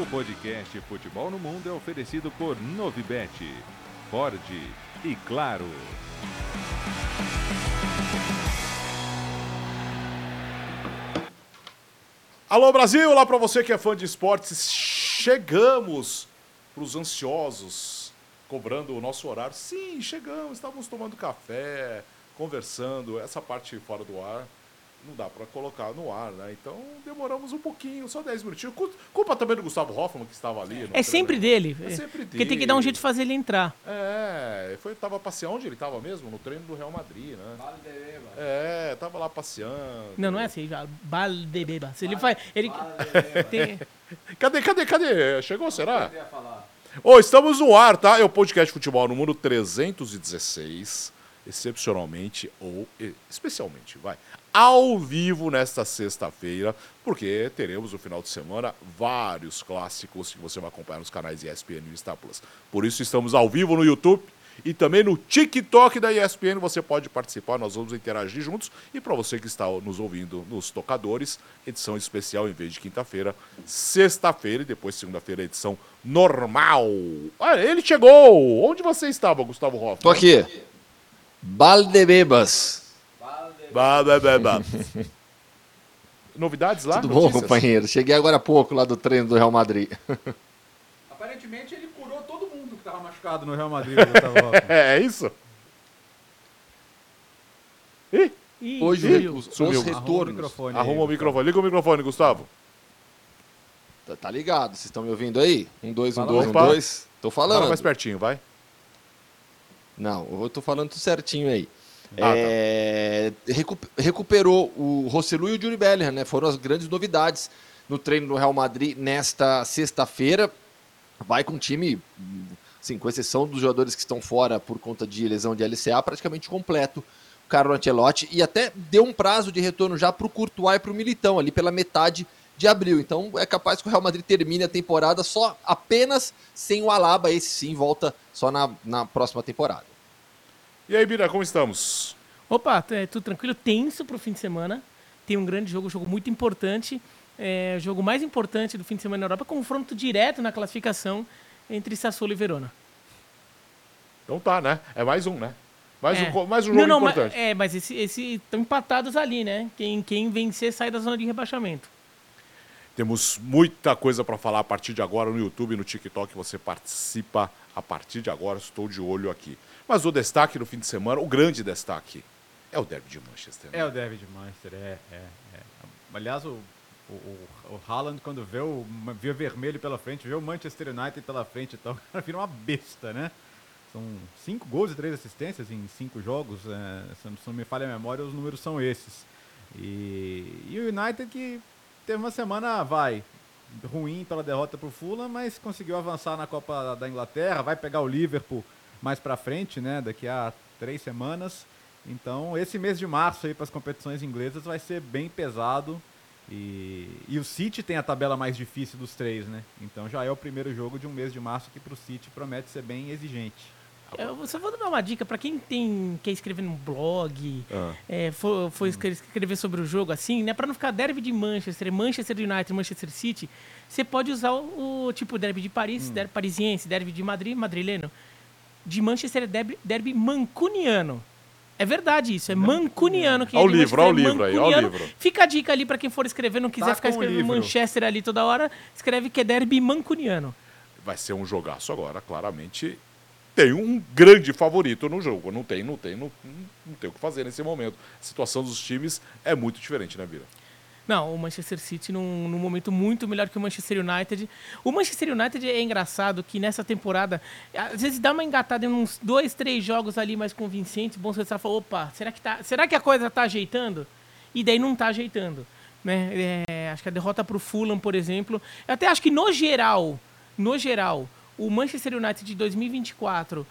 O podcast Futebol no Mundo é oferecido por Novibet, Ford e Claro. Alô Brasil, lá para você que é fã de esportes, chegamos para os ansiosos, cobrando o nosso horário. Sim, chegamos, estávamos tomando café, conversando, essa parte fora do ar não dá para colocar no ar, né? Então demoramos um pouquinho, só 10 minutinhos. Culpa também do Gustavo Hoffman, que estava ali. É sempre dele. É sempre dele. Porque tem que dar um jeito de fazer ele entrar. É, foi, tava passeando. Onde ele estava mesmo? No treino do Real Madrid, né? Valdebeba. É, tava lá passeando. Não, não é assim, Valdebeba. Se ele faz. Ele... tem... Cadê, cadê, cadê? Chegou, será? Ô, oh, estamos no ar, tá? É o podcast Futebol no Mundo 316 excepcionalmente ou especialmente, vai, ao vivo nesta sexta-feira, porque teremos no final de semana vários clássicos que você vai acompanhar nos canais ESPN e Star Plus. Por isso estamos ao vivo no YouTube e também no TikTok da ESPN você pode participar, nós vamos interagir juntos. E para você que está nos ouvindo nos tocadores, edição especial em vez de quinta-feira, sexta-feira e depois segunda-feira, edição normal. Ah, ele chegou! Onde você estava, Gustavo Hoffman? Tô aqui. Baldebebas. Baldebebas. Novidades lá? Tudo Notícias? bom, companheiro? Cheguei agora há pouco lá do treino do Real Madrid. Aparentemente ele curou todo mundo que estava machucado no Real Madrid. é, é isso? Ih, Ih Hoje Ih, os, os retornos. Arruma o microfone. Arruma o microfone. Liga o microfone, Gustavo. Tá, tá ligado? Vocês estão me ouvindo aí? Um, dois, um, Fala dois, um, dois. Tô falando. Fala mais pertinho, vai. Não, eu tô falando tudo certinho aí. Ah, tá. é, tá. recuperou o Rosselu e o Juri Bellingham, né? Foram as grandes novidades no treino do Real Madrid nesta sexta-feira. Vai com o time, assim, com exceção dos jogadores que estão fora por conta de lesão de LCA, praticamente completo. O Carlo Ancelotti e até deu um prazo de retorno já para o Courtois e para o Militão, ali pela metade de abril. Então é capaz que o Real Madrid termine a temporada só apenas sem o Alaba. Esse sim volta só na, na próxima temporada. E aí, Bira, como estamos? Opa, é tudo tranquilo, tenso para o fim de semana. Tem um grande jogo, um jogo muito importante. É, o jogo mais importante do fim de semana na Europa, confronto direto na classificação entre Sassuolo e Verona. Então tá, né? É mais um, né? Mais, é. um, mais um jogo não, não, importante. Mas, é, mas esse estão empatados ali, né? Quem, quem vencer sai da zona de rebaixamento. Temos muita coisa para falar a partir de agora no YouTube, no TikTok. Você participa a partir de agora. Estou de olho aqui. Mas o destaque no fim de semana, o grande destaque, é o derby de Manchester. Né? É o derby de Manchester, é. é, é. Aliás, o, o, o Haaland, quando vê o, o vermelho pela frente, vê o Manchester United pela frente, então o cara vira uma besta, né? São cinco gols e três assistências em cinco jogos. É, se não me falha a memória, os números são esses. E, e o United que teve uma semana, vai, ruim pela derrota para o Fulham, mas conseguiu avançar na Copa da Inglaterra, vai pegar o Liverpool mais para frente, né? Daqui a três semanas. Então, esse mês de março aí para as competições inglesas vai ser bem pesado. E, e o City tem a tabela mais difícil dos três, né? Então já é o primeiro jogo de um mês de março que para o City promete ser bem exigente. Eu só vou dar uma dica para quem tem quer escrever num blog, ah. é, for, for escrever sobre o jogo assim, né? Para não ficar derby de Manchester, Manchester United, Manchester City, você pode usar o, o tipo derby de Paris, hum. derby parisiense, derby de Madrid, madrileno de Manchester é derby, derby mancuniano. É verdade isso, é mancuniano. Que olha o livro, olha o livro aí, olha o livro. Fica a dica ali para quem for escrever, não quiser tá ficar escrevendo Manchester ali toda hora, escreve que é derby mancuniano. Vai ser um jogaço agora, claramente. Tem um grande favorito no jogo. Não tem, não tem, não, não tem o que fazer nesse momento. A situação dos times é muito diferente, né, Vira? Não, o Manchester City num, num, momento muito melhor que o Manchester United. O Manchester United é engraçado que nessa temporada, às vezes dá uma engatada em uns dois, três jogos ali mais convincentes, bom você fala, opa, será que, tá, será que a coisa tá ajeitando? E daí não tá ajeitando. Né? É, acho que a derrota para o Fulham, por exemplo. Eu até acho que no geral, no geral, o Manchester United de 2024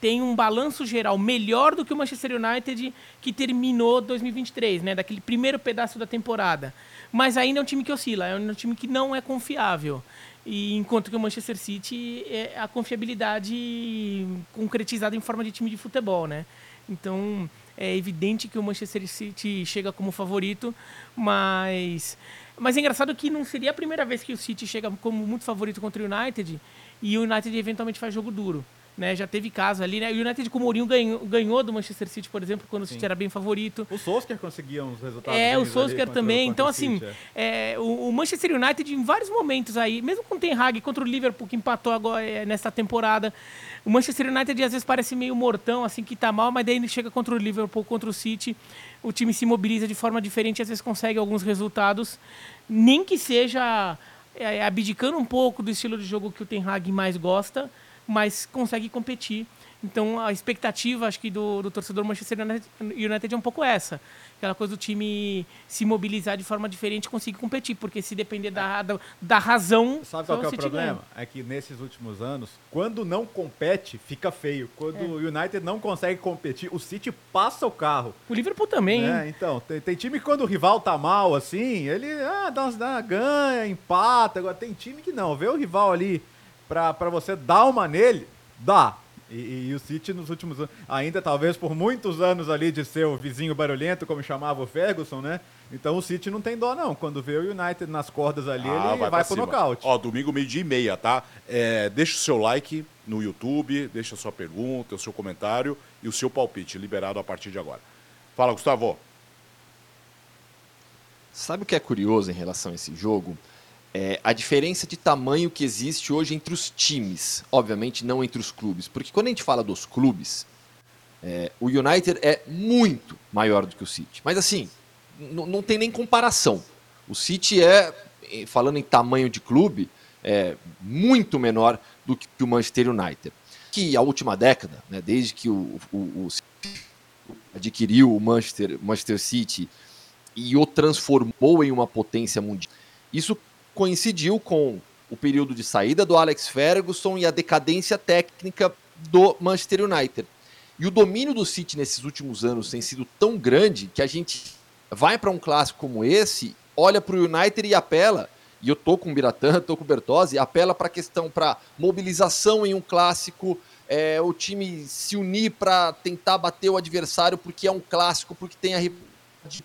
tem um balanço geral melhor do que o Manchester United que terminou 2023, né? Daquele primeiro pedaço da temporada. Mas ainda é um time que oscila, é um time que não é confiável. E enquanto que o Manchester City é a confiabilidade concretizada em forma de time de futebol, né? Então é evidente que o Manchester City chega como favorito, mas Mas é engraçado que não seria a primeira vez que o City chega como muito favorito contra o United e o United eventualmente faz jogo duro. Né, já teve caso ali, né? O United com o Mourinho ganhou, ganhou do Manchester City, por exemplo, quando Sim. o City era bem favorito. O Solskjaer conseguia uns resultados. É, o Solskjaer também. Então, assim, é. É, o, o, Manchester United em vários momentos aí, mesmo com o Ten Hag contra o Liverpool, que empatou agora é, nessa temporada, o Manchester United às vezes parece meio mortão, assim, que tá mal, mas daí ele chega contra o Liverpool, contra o City, o time se mobiliza de forma diferente, às vezes consegue alguns resultados, nem que seja é, abdicando um pouco do estilo de jogo que o Ten Hag mais gosta, mas consegue competir. Então a expectativa, acho que, do, do torcedor Manchester United é um pouco essa. Aquela coisa do time se mobilizar de forma diferente e conseguir competir. Porque se depender da, da, da razão. Sabe qual é o problema? Ganha. É que nesses últimos anos, quando não compete, fica feio. Quando é. o United não consegue competir, o City passa o carro. O Liverpool também, é, Então, tem, tem, time que quando o rival tá mal, assim, ele ah, dá, dá, ganha, empata. Agora tem time que não. Vê o rival ali para você dar uma nele, dá. E, e, o City nos últimos anos, ainda talvez por muitos anos ali de ser o vizinho barulhento, como chamava o Ferguson, né? Então o City não tem dó, não. Quando vê o United nas cordas ali, ah, ele vai, vai pro cima. nocaute. Ó, domingo, meio-dia e meia, tá? É, deixa o seu like no YouTube, deixa a sua pergunta, o seu comentário e o seu palpite, liberado a partir de agora. Fala, Gustavo. Sabe o que é curioso em relação a esse jogo? É, a diferença de tamanho que existe hoje entre os times, obviamente não entre os clubes, porque quando a gente fala dos clubes, é, o United é muito maior do que o City, mas assim, não tem nem comparação. O City é, falando em tamanho de clube, é muito menor do que o Manchester United. Que a última década, né, desde que o, o, o adquiriu o Manchester, Manchester City e o transformou em uma potência mundial, isso coincidiu com o período de saída do Alex Ferguson e a decadência técnica do Manchester United. E o domínio do City nesses últimos anos tem sido tão grande que a gente vai para um clássico como esse, olha para o United e apela, e eu tô com o Biratã, tô com o Bertozzi, apela para a questão para mobilização em um clássico, é, o time se unir para tentar bater o adversário porque é um clássico, porque tem a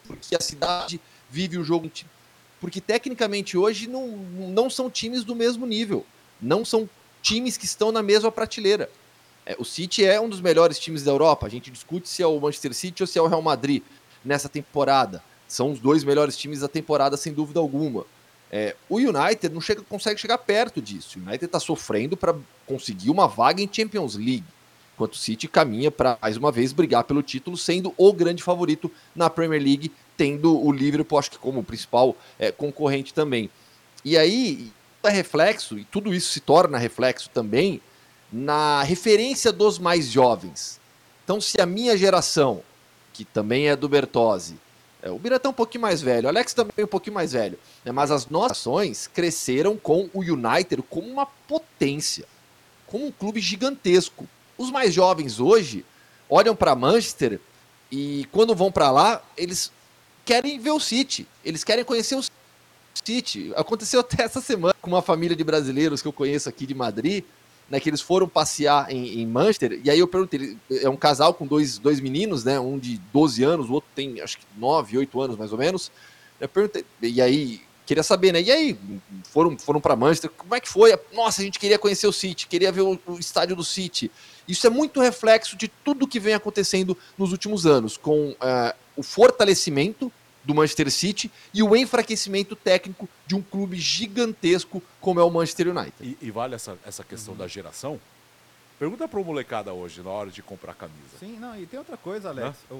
porque a cidade vive o jogo porque tecnicamente hoje não, não são times do mesmo nível, não são times que estão na mesma prateleira. É, o City é um dos melhores times da Europa, a gente discute se é o Manchester City ou se é o Real Madrid nessa temporada. São os dois melhores times da temporada, sem dúvida alguma. É, o United não chega, consegue chegar perto disso. O United está sofrendo para conseguir uma vaga em Champions League, enquanto o City caminha para mais uma vez brigar pelo título, sendo o grande favorito na Premier League tendo o Liverpool, acho que como principal é, concorrente também. E aí, é reflexo, e tudo isso se torna reflexo também, na referência dos mais jovens. Então, se a minha geração, que também é do Bertozzi, é, o Biratão é um pouquinho mais velho, o Alex também é um pouquinho mais velho, né, mas as nossas ações cresceram com o United como uma potência, como um clube gigantesco. Os mais jovens hoje olham para Manchester e quando vão para lá, eles querem ver o City. Eles querem conhecer o City. Aconteceu até essa semana com uma família de brasileiros que eu conheço aqui de Madrid, né, que eles foram passear em, em Manchester, e aí eu perguntei, é um casal com dois, dois meninos, né, um de 12 anos, o outro tem acho que 9, 8 anos mais ou menos, eu perguntei, e aí, queria saber, né, e aí, foram, foram para Manchester, como é que foi? Nossa, a gente queria conhecer o City, queria ver o, o estádio do City, isso é muito reflexo de tudo que vem acontecendo nos últimos anos, com uh, o fortalecimento do Manchester City e o enfraquecimento técnico de um clube gigantesco como é o Manchester United. E, e vale essa, essa questão uhum. da geração? Pergunta para o molecada hoje, na hora de comprar camisa. Sim, não, e tem outra coisa, Alex. O, o,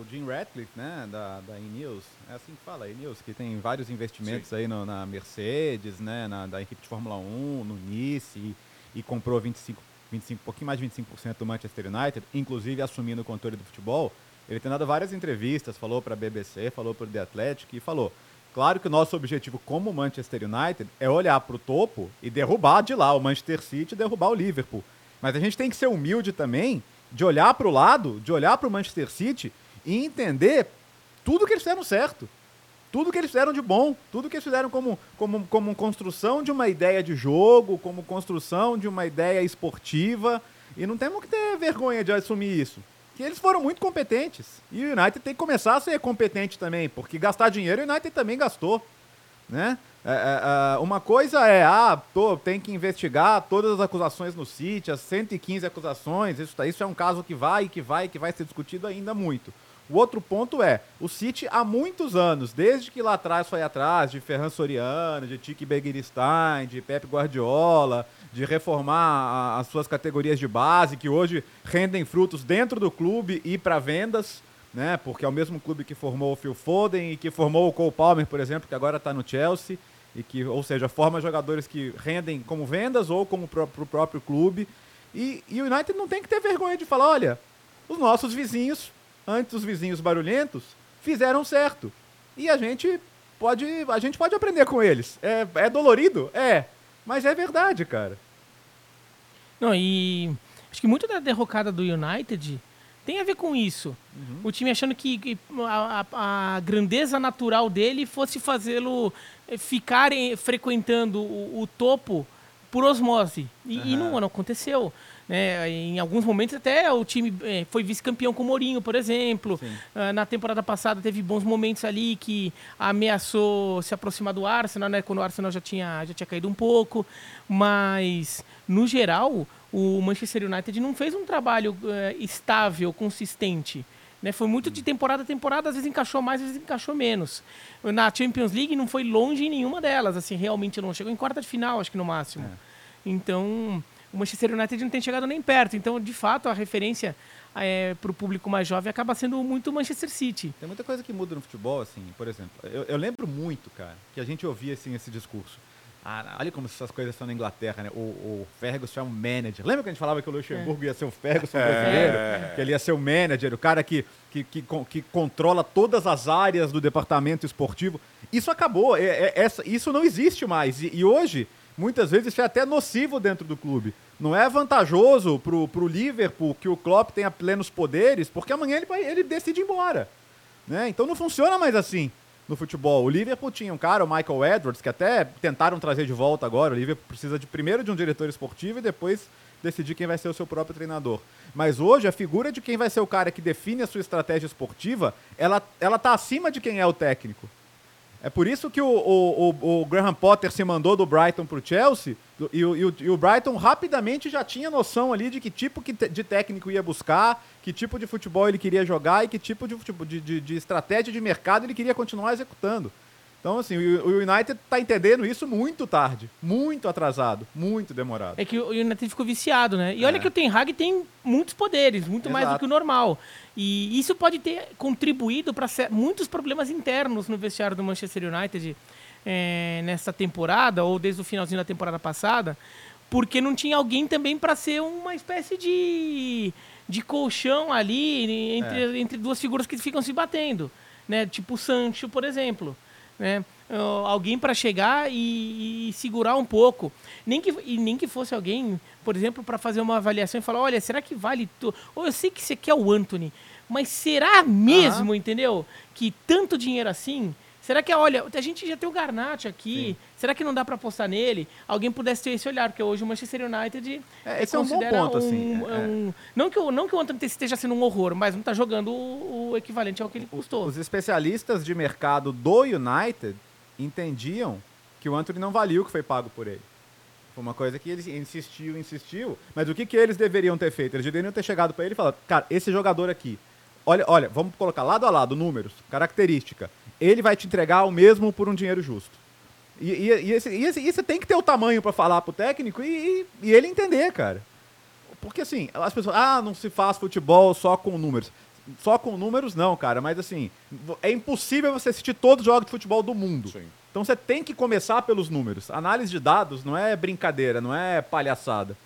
o, Jim Ratcliffe, né, da, da E-News, é assim que fala, E-News, que tem vários investimentos Sim. aí no, na Mercedes, né, na, da equipe de Fórmula 1, no Nice, e, e comprou 25, 25, um pouquinho mais de 25% do Manchester United, inclusive assumindo o controle do futebol. Ele tem dado várias entrevistas, falou para a BBC, falou para o The Athletic e falou: claro que o nosso objetivo como Manchester United é olhar para o topo e derrubar de lá o Manchester City e derrubar o Liverpool. Mas a gente tem que ser humilde também de olhar para o lado, de olhar para o Manchester City e entender tudo que eles fizeram certo. Tudo que eles fizeram de bom, tudo que eles fizeram como, como, como construção de uma ideia de jogo, como construção de uma ideia esportiva. E não temos que ter vergonha de assumir isso que eles foram muito competentes. E o United tem que começar a ser competente também, porque gastar dinheiro o United também gastou. né? É, é, é, uma coisa é, ah, tô, tem que investigar todas as acusações no City, as 115 acusações, isso, isso é um caso que vai, que vai, que vai ser discutido ainda muito. O outro ponto é, o City há muitos anos, desde que lá atrás foi atrás de Ferran Soriano, de Tiki Begiristain, de Pep Guardiola, de reformar a, as suas categorias de base, que hoje rendem frutos dentro do clube e para vendas, né? Porque é o mesmo clube que formou o Phil Foden e que formou o Cole Palmer, por exemplo, que agora está no Chelsea e que, ou seja, forma jogadores que rendem como vendas ou como para o próprio clube. E, e o United não tem que ter vergonha de falar, olha, os nossos vizinhos, antes os vizinhos barulhentos, fizeram certo. E a gente pode, a gente pode aprender com eles. É, é dolorido? É. Mas é verdade, cara. Não, e acho que muito da derrocada do United tem a ver com isso. Uhum. O time achando que, a, a, a, grandeza natural dele fosse fazê-lo eh, ficar frequentando o, o, topo por osmose. E, uhum. e não, não, aconteceu. Né? Em alguns momentos até o time é, foi vice-campeão com o Mourinho, por exemplo. Uh, na temporada passada teve bons momentos ali que ameaçou se aproximar do Arsenal, né? quando o Arsenal já tinha, já tinha caído um pouco. Mas, no geral, o Manchester United não fez um trabalho uh, estável, consistente. Né? Foi muito de temporada a temporada, às vezes encaixou mais, às vezes encaixou menos. Na Champions League não foi longe em nenhuma delas, assim, realmente não. Chegou em quarta de final, acho que no máximo. É. Então, o Manchester United não tem chegado nem perto. Então, de fato, a referência é, para o público mais jovem acaba sendo muito Manchester City. Tem muita coisa que muda no futebol, assim, por exemplo. Eu, eu lembro muito, cara, que a gente ouvia assim, esse discurso. Ah, olha como essas coisas são na Inglaterra, né? O, o Ferguson é um manager. Lembra que a gente falava que o Luxemburgo é. ia ser o Ferguson é. brasileiro? É. Que ele ia ser o manager, o cara que, que, que, que, controla todas as áreas do departamento esportivo. Isso acabou. É, é, essa, isso não existe mais. E, e, hoje, muitas vezes, isso é até nocivo dentro do clube. Não é vantajoso pro, pro Liverpool que o Klopp tenha plenos poderes, porque amanhã ele, vai, ele decide ir embora. Né? Então não funciona mais assim no futebol. O Liverpool tinha um cara, o Michael Edwards, que até tentaram trazer de volta agora. O Liverpool precisa de primeiro de um diretor esportivo e depois decidir quem vai ser o seu próprio treinador. Mas hoje a figura de quem vai ser o cara que define a sua estratégia esportiva, ela ela tá acima de quem é o técnico. É por isso que o, o, o, Graham Potter se mandou do Brighton para o Chelsea e o, e, o, e o Brighton rapidamente já tinha noção ali de que tipo de técnico ia buscar, que tipo de futebol ele queria jogar e que tipo de, de, de estratégia de mercado ele queria continuar executando. Então, assim, o United está entendendo isso muito tarde, muito atrasado, muito demorado. É que o United ficou viciado, né? E olha é. que o Ten Hag tem muitos poderes, muito Exato. mais do que o normal. E isso pode ter contribuído para muitos problemas internos no vestiário do Manchester United é, nessa temporada, ou desde o finalzinho da temporada passada, porque não tinha alguém também para ser uma espécie de, de colchão ali entre, é. entre duas figuras que ficam se batendo. Né? Tipo o Sancho, por exemplo né? alguém para chegar e, e, segurar um pouco. Nem que, e nem que fosse alguém, por exemplo, para fazer uma avaliação e falar: olha, será que vale. Tu... Ou eu sei que você quer o Anthony, mas será mesmo, uhum. entendeu? Que tanto dinheiro assim Será que, olha, a gente já tem o Garnacho aqui, Sim. Será que não dá para apostar nele? Alguém pudesse ter esse olhar, porque hoje o Manchester United é, esse é um bom ponto, um, assim. É. Um, não, que o, não que o Anthony esteja sendo um horror, mas não está jogando o, o, equivalente ao que ele custou. Os especialistas de mercado do United entendiam que o Anthony não valia o que foi pago por ele. Foi uma coisa que ele insistiu, insistiu, mas o que, que eles deveriam ter feito? Eles deveriam ter chegado para ele e falado, cara, esse jogador aqui, olha, olha, vamos colocar lado a lado números, característica ele vai te entregar o mesmo por um dinheiro justo. E, e, e, esse, e, esse, e você tem que ter o tamanho para falar pro técnico e, e, ele entender, cara. Porque assim, as pessoas, ah, não se faz futebol só com números. Só com números não, cara, mas assim, é impossível você assistir todos os jogos de futebol do mundo. Sim. Então você tem que começar pelos números. Análise de dados não é brincadeira, não é palhaçada.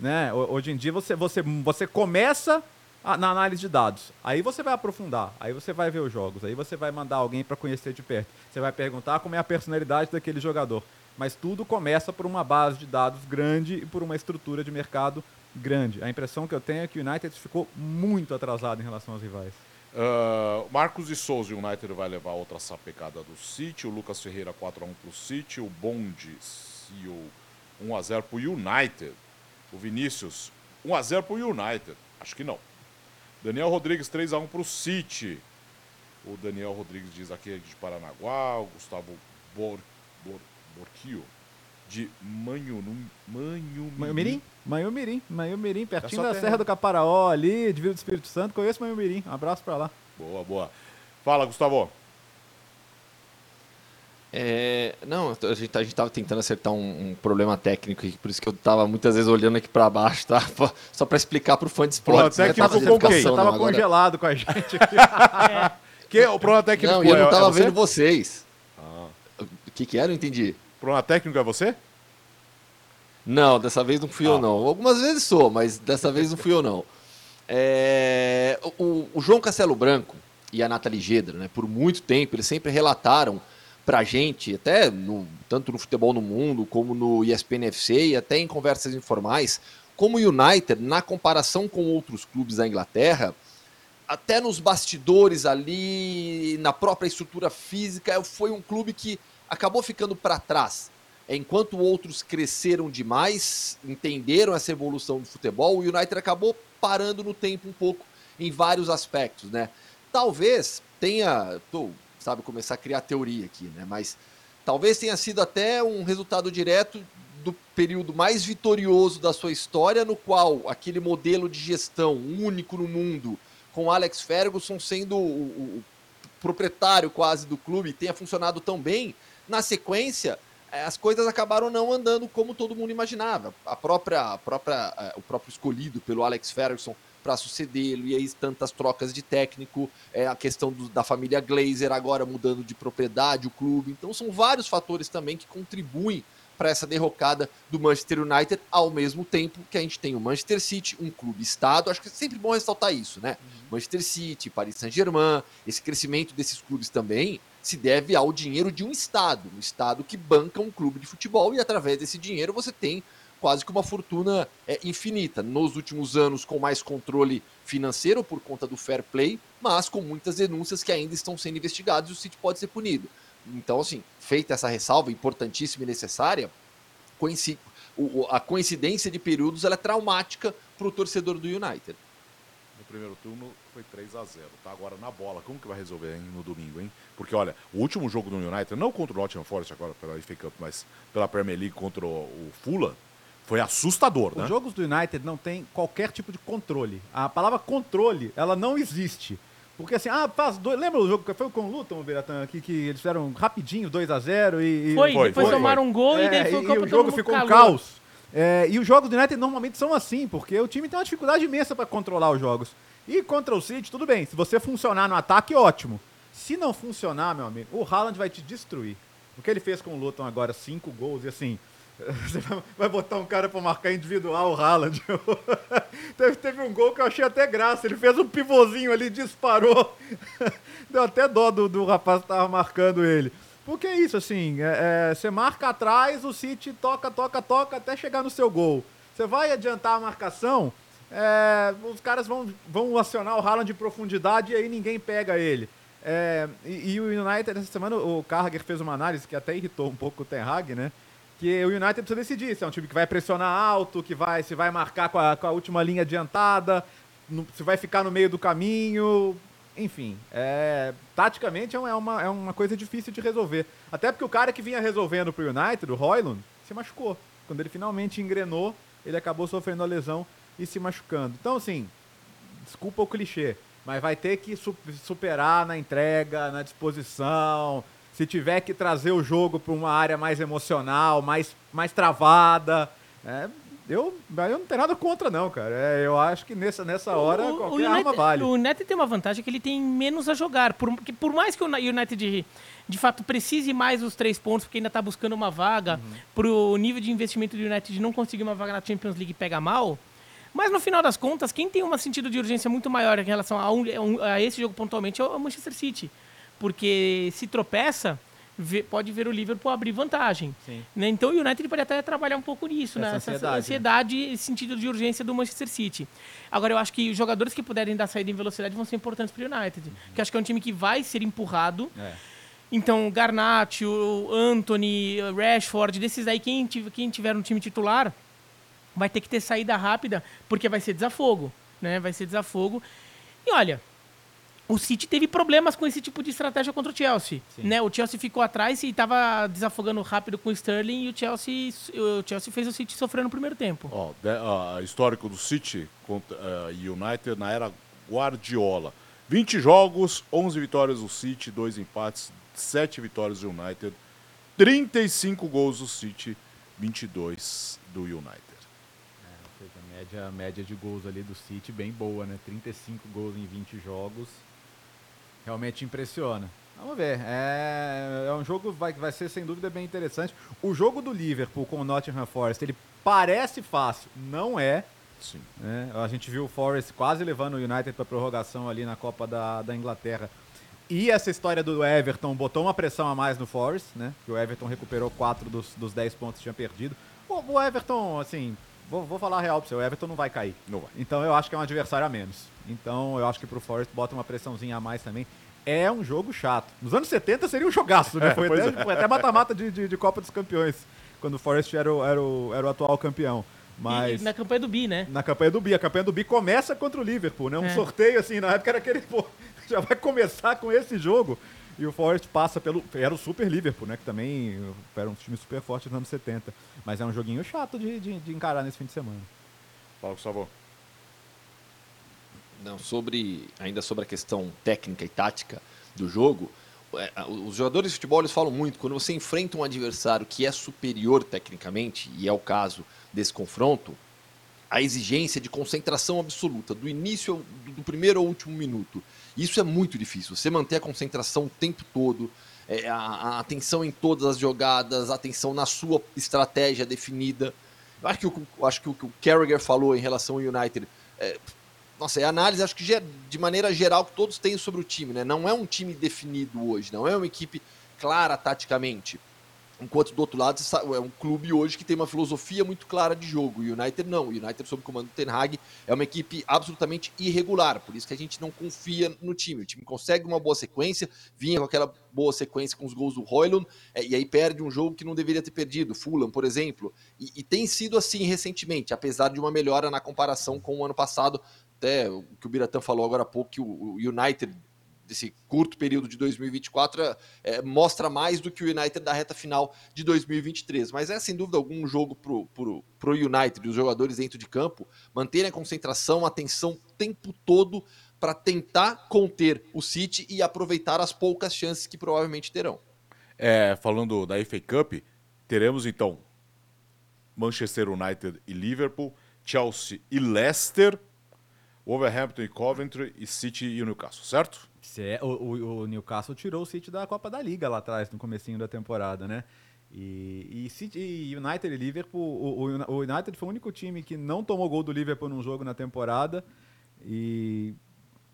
Né? Hoje em dia você, você, você começa na análise de dados. Aí você vai aprofundar, aí você vai ver os jogos, aí você vai mandar alguém para conhecer de perto. Você vai perguntar como é a personalidade daquele jogador. Mas tudo começa por uma base de dados grande e por uma estrutura de mercado grande. A impressão que eu tenho é que o United ficou muito atrasado em relação aos rivais. Uh, Marcos de Souza, o United vai levar outra sapecada do City. O Lucas Ferreira 4x1 para o City. O Bond, CEO 1x0 para o United. O Vinícius 1x0 para o United. Acho que não. Daniel Rodrigues 3x1 para o City. O Daniel Rodrigues diz aqui de Paranaguá. O Gustavo Bor Bor, Borquio, de Manhunum, Manhumirim. Manhumirim? Manhumirim. Pertinho da terra. Serra do Caparaó ali, de Vila do Espírito Santo. Conheço Manhumirim. Um abraço pra lá. Boa, boa. Fala, Gustavo. É, não, a gente, tá- a gente tava tentando acertar um, um problema técnico aqui, por isso que eu tava muitas vezes olhando aqui pra baixo, tá? Só pra explicar pro fã de esportes. Pô, né? quem? Você educação, tava não, agora- congelado com a gente aqui. Que, o problema técnico Não, e eu é- não é tava você? vendo vocês. Ah. O que que era? Não entendi. O problema técnico é você? Não, dessa vez não fui Ah. eu não. Algumas vezes sou, mas dessa vez não fui eu não. É, o, o João Castelo Branco e a Nathalie Gedra, né, por muito tempo, eles sempre relataram pra gente, até no, tanto no futebol no mundo, como no ESPN FC e até em conversas informais, como o United, na comparação com outros clubes da Inglaterra, até nos bastidores ali, na própria estrutura física, foi um clube que acabou ficando para trás. Enquanto outros cresceram demais, entenderam essa evolução do futebol, o United acabou parando no tempo um pouco em vários aspectos, né? Talvez tenha, tô, sabe, começar a criar teoria aqui, né? Mas talvez tenha sido até um resultado direto do período mais vitorioso da sua história, no qual aquele modelo de gestão único no mundo, com Alex Ferguson sendo o, o- proprietário quase do clube, tenha funcionado tão bem, na sequência eh, as coisas acabaram não andando como todo mundo imaginava. A própria, a própria, eh, o próprio escolhido pelo Alex Ferguson para sucedê-lo, e aí tantas trocas de técnico, é, a questão do- da família Glazer agora mudando de propriedade, o clube. Então são vários fatores também que contribuem para essa derrocada do Manchester United, ao mesmo tempo que a gente tem o Manchester City, um clube-estado. Acho que é sempre bom ressaltar isso, né? Manchester City, Paris Saint-Germain, esse crescimento desses clubes também se deve ao dinheiro de um estado, um estado que banca um clube de futebol e através desse dinheiro você tem quase que uma fortuna é, infinita. Nos últimos anos, com mais controle financeiro por conta do fair play, mas com muitas denúncias que ainda estão sendo investigadas e o City pode ser punido. Então, assim, feita essa ressalva importantíssima e necessária, coinci- o- a coincidência de períodos é traumática para o torcedor do United. No primeiro turno foi 3 a 0 tá? Agora na bola, como que vai resolver hein, no domingo, hein? Porque olha, o último jogo do United, não contra o Nottingham Forest agora pela FA Cup, mas pela Premier League contra o Fulham, foi assustador, né? Os jogos do United não tem qualquer tipo de controle. A palavra controle, ela não existe. Porque assim, ah, faz dois. Lembra o jogo que foi com o Luton, o Beratã, aqui, que eles fizeram rapidinho 2 a 0 e. e- Foi, Foi, depois foi, tomaram um gol e É, daí foi e, o campo o jogo ficou um caos. É, e os jogos do United normalmente são assim, porque o time tem uma dificuldade imensa para controlar os jogos. E contra o City, tudo bem. Se você funcionar no ataque, ótimo. Se não funcionar, meu amigo, o Haaland vai te destruir. O que ele fez com o Luton agora, cinco gols, e assim, você vai- botar um cara para marcar individual, o Haaland. teve, teve um gol que eu achei até graça. Ele fez um pivôzinho ali, disparou. Deu até dó do, do rapaz que tava marcando ele. Porque é isso, assim, é- é, você marca atrás, o City toca, toca, toca até chegar no seu gol. Você vai adiantar a marcação, é, os caras vão, vão acionar o Haaland de profundidade e aí ninguém pega ele. É, e, e o United, essa semana, o Carragher fez uma análise que até irritou um pouco o Ten Hag, né? Que o United precisa decidir se é um time que vai pressionar alto, que vai, se vai marcar com a, com a última linha adiantada, no- se vai ficar no meio do caminho. Enfim, é, taticamente é uma- é uma, é coisa difícil de resolver. Até porque o cara que vinha resolvendo pro United, o Royland, se machucou. Quando ele finalmente engrenou, ele acabou sofrendo a lesão e se machucando. Então, assim, desculpa o clichê, mas vai ter que su- superar na entrega, na disposição. Se tiver que trazer o jogo para uma área mais emocional, mais, mais travada. é, eu, eu não tenho nada contra, não, cara. É, eu acho que nessa, nessa hora O- o qualquer United- arma vale. O United tem uma vantagem que ele tem menos a jogar. Por, que por mais que o United de, de fato precise mais os três pontos, porque ainda está buscando uma vaga, Uhum. pro nível de investimento do United não conseguir uma vaga na Champions League pega mal. Mas no final das contas, quem tem um sentido de urgência muito maior em relação a, a um- a esse jogo pontualmente é o Manchester City. Porque se tropeça, pode ver o Liverpool abrir vantagem. Né? Então o United pode até trabalhar um pouco nisso, Essa né? Essa ansiedade, né? ansiedade e sentido de urgência do Manchester City. Agora, eu acho que os jogadores que puderem dar saída em velocidade vão ser importantes para o United. Que eu acho que é um time que vai ser empurrado. É. Então, Garnacho, Anthony, Rashford, desses aí, quem, quem tiver no time titular, vai ter que ter saída rápida, porque vai ser desafogo, né? Vai ser desafogo. E olha, o City teve problemas com esse tipo de estratégia contra o Chelsea. Né? O Chelsea ficou atrás e estava desafogando rápido com o Sterling e o Chelsea, o Chelsea fez o City sofrer no primeiro tempo. Ó, de, histórico do City contra uh, United na era Guardiola. 20 jogos, 11 vitórias do City, 2 empates, 7 vitórias do United, 35 gols do City, 22 do United. É, média, média de gols ali do City bem boa, né? 35 gols em 20 jogos realmente impressiona. Vamos ver. É, é um jogo que vai, vai ser sem dúvida bem interessante. O jogo do Liverpool com o Nottingham Forest, ele parece fácil, não é. Sim. É, a gente viu o Forest quase levando o United para prorrogação ali na Copa da, da Inglaterra. E essa história do Everton botou uma pressão a mais no Forest, né? Que o Everton recuperou quatro dos, dos dez pontos que tinha perdido. O, o Everton, assim, vou, vou falar a real para você, o Everton não vai cair. Não vai. Então eu acho que é um adversário a menos. Então eu acho que pro Forest bota uma pressãozinha a mais também. É um jogo chato. Nos anos 70 seria um jogaço, né? É, foi, até, é. foi até mata-mata de, de, de, Copa dos Campeões, quando o Forest era o, era o, era o atual campeão. Mas e na campanha do Bi, né? Na campanha do Bi. A campanha do Bi começa contra o Liverpool, né? Um é. sorteio, assim, na época era aquele, pô, já vai começar com esse jogo. E o Forest passa pelo. Era o Super Liverpool, né? Que também era um time super forte nos anos 70. Mas é um joguinho chato de, de, de encarar nesse fim de semana. Fala, Gustavo. Não, sobre ainda sobre a questão técnica e tática do jogo, é, os jogadores de futebol eles falam muito quando você enfrenta um adversário que é superior tecnicamente, e é o caso desse confronto, a exigência de concentração absoluta, do início do primeiro ao último minuto. Isso é muito difícil. Você manter a concentração o tempo todo, é, a, a, atenção em todas as jogadas, a atenção na sua estratégia definida. Eu acho que o, acho que o que o Carragher falou em relação ao United é, nossa, é análise, acho que de maneira geral que todos têm sobre o time, né? Não é um time definido hoje, não é uma equipe clara taticamente. Enquanto do outro lado é um clube hoje que tem uma filosofia muito clara de jogo. O United não. O United, sob o comando do Ten Hag, é uma equipe absolutamente irregular. Por isso que a gente não confia no time. O time consegue uma boa sequência, vinha com aquela boa sequência com os gols do Hoylund, é, e aí perde um jogo que não deveria ter perdido. Fulham, por exemplo. E, e tem sido assim recentemente, apesar de uma melhora na comparação com o ano passado. Até o que o Biratã falou agora há pouco, que o United desse curto período de 2024 é, mostra mais do que o United da reta final de 2023. Mas é sem dúvida algum jogo pro, pro United, os jogadores dentro de campo manterem a concentração, a atenção o tempo todo para tentar conter o City e aproveitar as poucas chances que provavelmente terão. É, falando da FA Cup, teremos então Manchester United e Liverpool, Chelsea e Leicester, Wolverhampton e Coventry e City e Newcastle, certo? É, o, o, o, Newcastle tirou o City da Copa da Liga lá atrás, no comecinho da temporada, né? E, e, City, e United e Liverpool, o, o, United foi o único time que não tomou gol do Liverpool num jogo na temporada. E,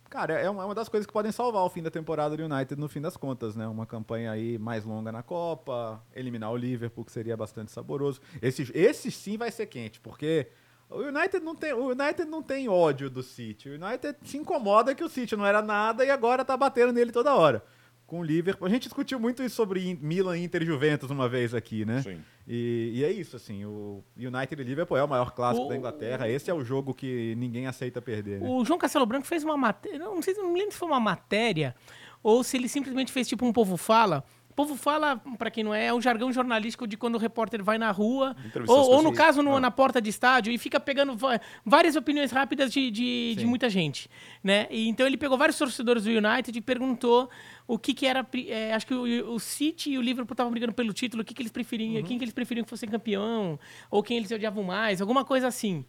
cara, é uma, é uma das coisas que podem salvar o fim da temporada do United no fim das contas, né? Uma campanha aí mais longa na Copa, eliminar o Liverpool, que seria bastante saboroso. Esse, esse sim vai ser quente, porque o United não tem, o United não tem ódio do City. O United se incomoda que o City não era nada e agora tá batendo nele toda hora. Com o Liverpool. A gente discutiu muito isso sobre Milan, Inter e Juventus uma vez aqui, né? Sim. E, e é isso, assim. O United e Liverpool é o maior clássico o... da Inglaterra. Esse é o jogo que ninguém aceita perder. Né? O João Castelo Branco fez uma matéria. Não sei, não lembro se foi uma matéria ou se ele simplesmente fez tipo um povo fala o povo fala, para quem não é, é um jargão jornalístico de quando o repórter vai na rua, ou, ou, no caso no, ah. na porta de estádio, e fica pegando várias opiniões rápidas de, de, de, muita gente. Né? E, então ele pegou vários torcedores do United e perguntou o que, que era. É, acho que o, o, City e o Liverpool estavam brigando pelo título, o que, que eles preferiam, uhum. quem que eles preferiam que fosse campeão, ou quem eles odiavam mais, alguma coisa assim.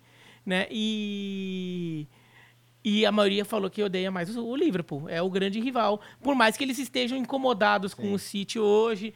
Né? E. E a maioria falou que odeia mais o Liverpool, é o grande rival. Por mais que eles estejam incomodados Sim. com o City hoje.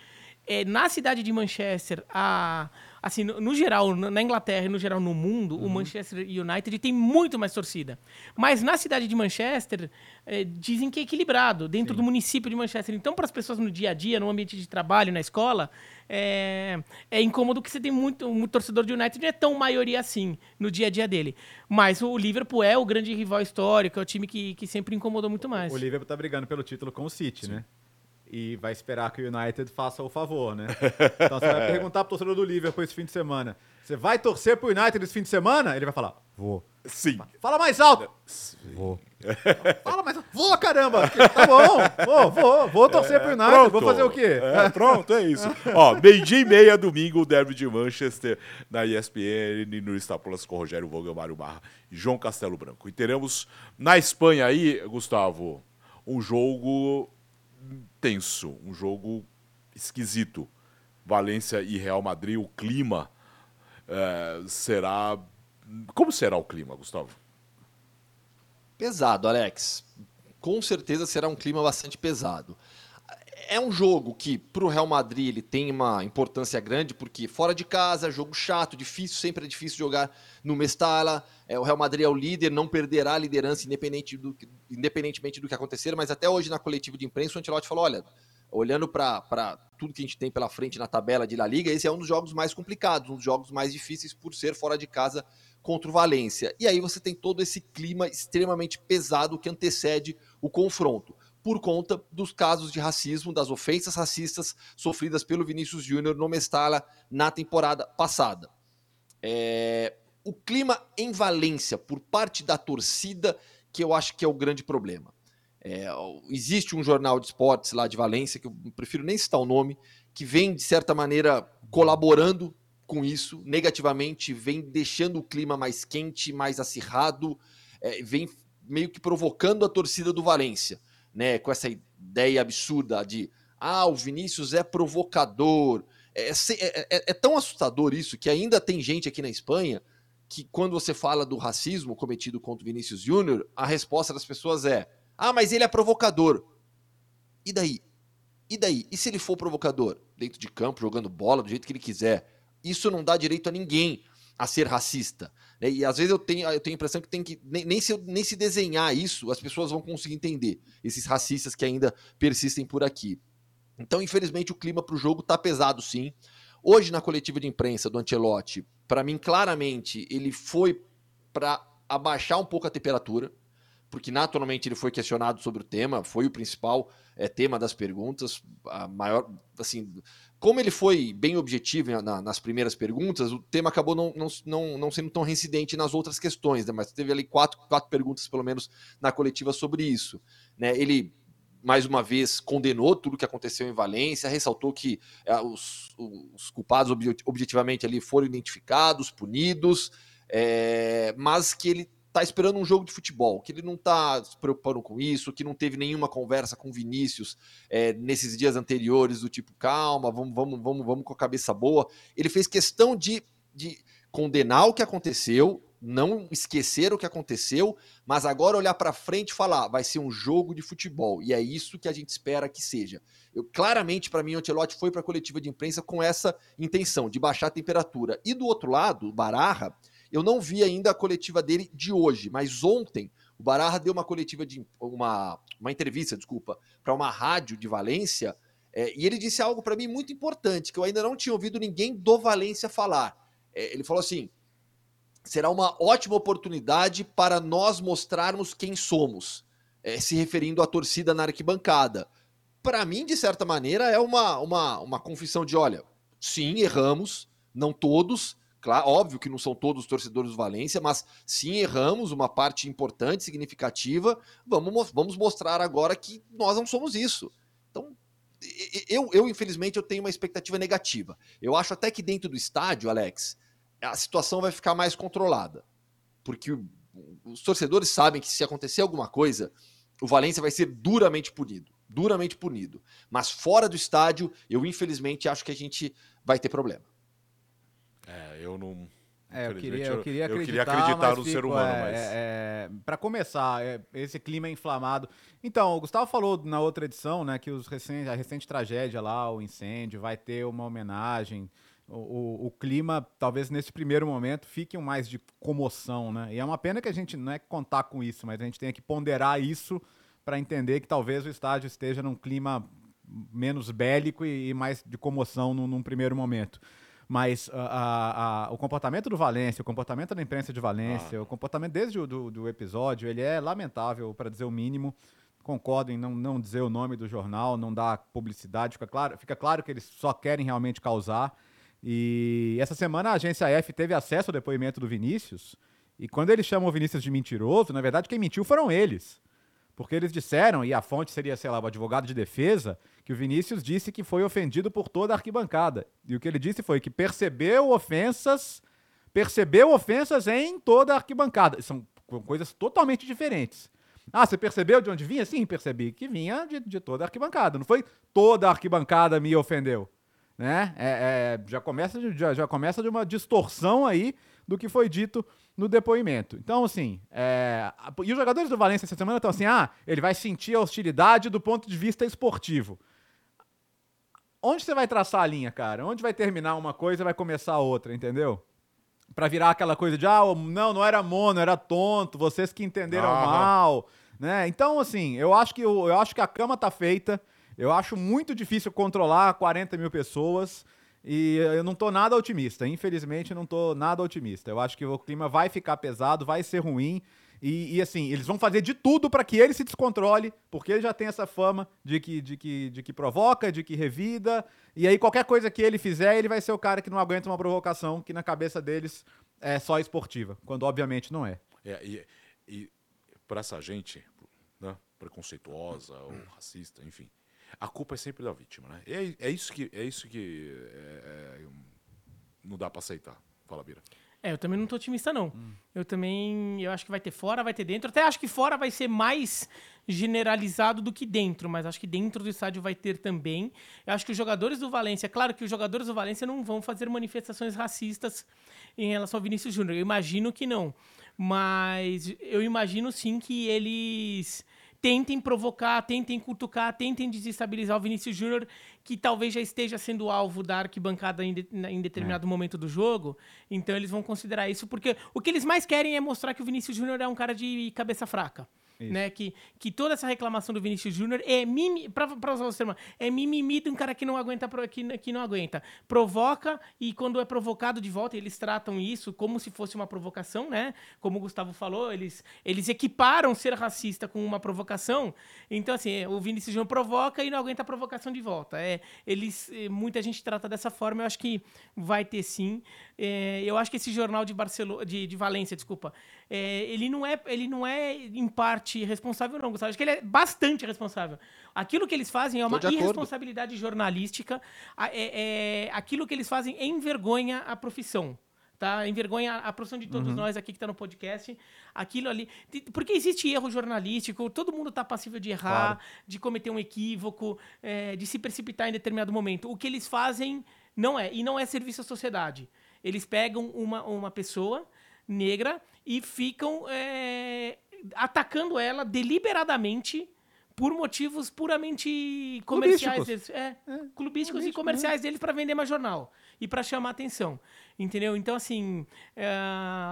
É, na cidade de Manchester, a, assim, no, no, geral, na Inglaterra e no geral no mundo, uhum. o Manchester United tem muito mais torcida. Mas na cidade de Manchester, é, dizem que é equilibrado, dentro Sim. do município de Manchester. Então, para as pessoas no dia a dia, no ambiente de trabalho, na escola, é, é incômodo que você tem muito, muito torcedor de United, não é tão maioria assim no dia a dia dele. Mas o Liverpool é o grande rival histórico, é o time que, que sempre incomodou muito mais. O Liverpool tá brigando pelo título com o City, Sim. né? E vai esperar que o United faça o favor, né? Então você vai perguntar pro torcedor do Liverpool esse fim de semana: você vai torcer pro United esse fim de semana? Ele vai falar: Vou. Sim. Fala mais alto! Vou. Fala mais alto. Vou, caramba! Tá bom. Vou, vou. Vou torcer pro United. Vou fazer o quê? É, pronto, é isso. Ó, meio-dia e meia, domingo, o Derby de Manchester, na ESPN, no Star Plus, com Rogério Voga, Mário Barra e João Castelo Branco. E teremos na Espanha aí, Gustavo, um jogo tenso, um jogo esquisito. Valência e Real Madrid, o clima é, será. Como será o clima, Gustavo? Pesado, Alex. Com certeza será um clima bastante pesado. É um jogo que, para o Real Madrid, ele tem uma importância grande, porque fora de casa, jogo chato, difícil, sempre é difícil jogar no Mestala. É, o Real Madrid é o líder, não perderá a liderança independente do, independentemente do que acontecer, mas até hoje na coletiva de imprensa o Ancelotti falou, olha, olhando para tudo que a gente tem pela frente na tabela de La Liga, esse é um dos jogos mais complicados, um dos jogos mais difíceis por ser fora de casa contra o Valência. E aí você tem todo esse clima extremamente pesado que antecede o confronto, por conta dos casos de racismo, das ofensas racistas sofridas pelo Vinícius Júnior no Mestala na temporada passada. É... O clima em Valência, por parte da torcida, que eu acho que é o grande problema. É, existe um jornal de esportes lá de Valência, que eu prefiro nem citar o nome, que vem, de certa maneira, colaborando com isso negativamente, vem deixando o clima mais quente, mais acirrado, é, vem meio que provocando a torcida do Valência, né? Com essa ideia absurda de ah, o Vinícius é provocador. É, é, é, é tão assustador isso que ainda tem gente aqui na Espanha que, quando você fala do racismo cometido contra Vinícius Júnior, a resposta das pessoas é ah, mas ele é provocador. E daí? E daí? E se ele for provocador? Dentro de campo, jogando bola do jeito que ele quiser. Isso não dá direito a ninguém a ser racista. Né? E às vezes eu tenho, eu tenho a impressão que tem que. Nem, nem, se, nem se desenhar isso, as pessoas vão conseguir entender. Esses racistas que ainda persistem por aqui. Então, infelizmente, o clima para o jogo tá pesado sim. Hoje, na coletiva de imprensa do Ancelotti, para mim, claramente, ele foi para abaixar um pouco a temperatura porque naturalmente ele foi questionado sobre o tema, foi o principal é, tema das perguntas, a maior, assim, como ele foi bem objetivo na, nas primeiras perguntas, o tema acabou não, não, não, não sendo tão reincidente nas outras questões, né? mas teve ali quatro, quatro perguntas, pelo menos, na coletiva sobre isso. Né? Ele, mais uma vez, condenou tudo o que aconteceu em Valência, ressaltou que é, os, os culpados objetivamente ali foram identificados, punidos, é, mas que ele tá esperando um jogo de futebol, que ele não tá se preocupando com isso, que não teve nenhuma conversa com Vinícius é, nesses dias anteriores, do tipo, calma, vamos, vamos, vamos, vamos com a cabeça boa. Ele fez questão de, de condenar o que aconteceu, não esquecer o que aconteceu, mas agora olhar para frente e falar, vai ser um jogo de futebol, e é isso que a gente espera que seja. Eu, claramente, para mim, o Ancelotti foi para a coletiva de imprensa com essa intenção, de baixar a temperatura. E do outro lado, Bararra eu não vi ainda a coletiva dele de hoje, mas ontem o Bararra deu uma coletiva de uma, uma entrevista, desculpa, para uma rádio de Valência, é, e ele disse algo para mim muito importante que eu ainda não tinha ouvido ninguém do Valência falar. É, ele falou assim: será uma ótima oportunidade para nós mostrarmos quem somos, é, se referindo à torcida na arquibancada. Para mim, de certa maneira, é uma, uma, uma confissão de: olha, sim, erramos, não todos, Claro, óbvio que não são todos torcedores do Valência, mas sim erramos uma parte importante, significativa. Vamos, vamos mostrar agora que nós não somos isso. Então, eu, eu, infelizmente, eu tenho uma expectativa negativa. Eu acho até que dentro do estádio, Alex, a situação vai ficar mais controlada. Porque os torcedores sabem que se acontecer alguma coisa, o Valência vai ser duramente punido. Duramente punido. Mas fora do estádio, eu infelizmente acho que a gente vai ter problema. É, eu não. É, eu queria, eu queria acreditar, eu queria acreditar no fico, ser humano, é, mas. É, é, para começar, é, esse clima inflamado. Então, o Gustavo falou na outra edição, né, que os recente, a recente tragédia lá, o incêndio, vai ter uma homenagem. O, o, clima, talvez nesse primeiro momento, fique um mais de comoção, né? E é uma pena que a gente não é contar com isso, mas a gente tenha que ponderar isso para entender que talvez o estádio esteja num clima menos bélico e, e mais de comoção num, num primeiro momento. Mas a, a, a, o comportamento do Valência, o comportamento da imprensa de Valência, ah. o comportamento desde o do, do episódio, ele é lamentável, para dizer o mínimo. Concordo em não, não dizer o nome do jornal, não dar publicidade. Fica claro, fica claro que eles só querem realmente causar. E essa semana a agência F teve acesso ao depoimento do Vinícius E quando eles chamam o Vinícius de mentiroso, na verdade quem mentiu foram eles. Porque eles disseram, e a fonte seria, sei lá, o advogado de defesa, que o Vinícius disse que foi ofendido por toda a arquibancada. E o que ele disse foi que percebeu ofensas, percebeu ofensas em toda a arquibancada. São coisas totalmente diferentes. Ah, você percebeu de onde vinha? Sim, percebi que vinha de, de toda a arquibancada. Não foi toda a arquibancada me ofendeu. Né? É, é, já, começa de, já, já começa de uma distorção aí do que foi dito no depoimento. Então, assim, é... e os jogadores do Valência essa semana estão assim: ah, ele vai sentir a hostilidade do ponto de vista esportivo. Onde você vai traçar a linha, cara? Onde vai terminar uma coisa e vai começar outra, entendeu? Para virar aquela coisa de, ah, não, não era mono, era tonto, vocês que entenderam ah, mal, né? Então, assim, eu acho que eu, eu acho que a cama tá feita. Eu acho muito difícil controlar 40 mil pessoas. E eu não tô nada otimista. Infelizmente, não tô nada otimista. Eu acho que o clima vai ficar pesado, vai ser ruim. E, e assim, eles vão fazer de tudo para que ele se descontrole, porque ele já tem essa fama de que, de, que, de que provoca, de que revida. E aí, qualquer coisa que ele fizer, ele vai ser o cara que não aguenta uma provocação que na cabeça deles é só esportiva, quando obviamente não é. é e e para essa gente né, preconceituosa ou racista, enfim a culpa é sempre da vítima, né? É, é isso que, é isso que é, é, não dá para aceitar. Fala, Bira. É, eu também não tô otimista, não. Hum. Eu também. Eu acho que vai ter fora, vai ter dentro. Até acho que fora vai ser mais generalizado do que dentro, mas acho que dentro do estádio vai ter também. Eu acho que os jogadores do Valência, claro que os jogadores do Valência não vão fazer manifestações racistas em relação ao Vinícius Júnior. Eu imagino que não. Mas eu imagino sim que eles tentem provocar, tentem cutucar, tentem desestabilizar o Vinícius Júnior, que talvez já esteja sendo alvo da arquibancada em, de, em determinado é. momento do jogo. Então eles vão considerar isso, porque o que eles mais querem é mostrar que o Vinícius Júnior é um cara de cabeça fraca. Né? Que, que toda essa reclamação do Vinícius Júnior é mimi, pra, usar o termo, é mimimi de um cara que não aguenta, que, que não aguenta. Provoca e quando é provocado de volta, eles tratam isso como se fosse uma provocação, né? Como o Gustavo falou, eles, eles equiparam ser racista com uma provocação. Então, assim, o Vinícius Júnior provoca e não aguenta a provocação de volta. É, eles, eh, muita gente trata dessa forma, eu acho que vai ter sim. É, eu acho que esse jornal de Barcelona, de, de Valência, desculpa, é, ele não é, ele não é em parte responsável, não, Gustavo. Acho que ele é bastante responsável. Aquilo que eles fazem é uma irresponsabilidade jornalística. É, é, aquilo que eles fazem envergonha a profissão. Tá? Envergonha a profissão de todos uhum. nós aqui que está no podcast. Aquilo ali. Porque existe erro jornalístico, todo mundo está passível de errar, claro. de cometer um equívoco, é, de se precipitar em determinado momento. O que eles fazem não é, e não é serviço à sociedade. Eles pegam uma, uma pessoa negra e ficam é, atacando ela deliberadamente por motivos puramente comerciais deles. É, é clubísticos e comerciais né? deles para vender mais jornal e para chamar atenção. Entendeu? Então, assim, é,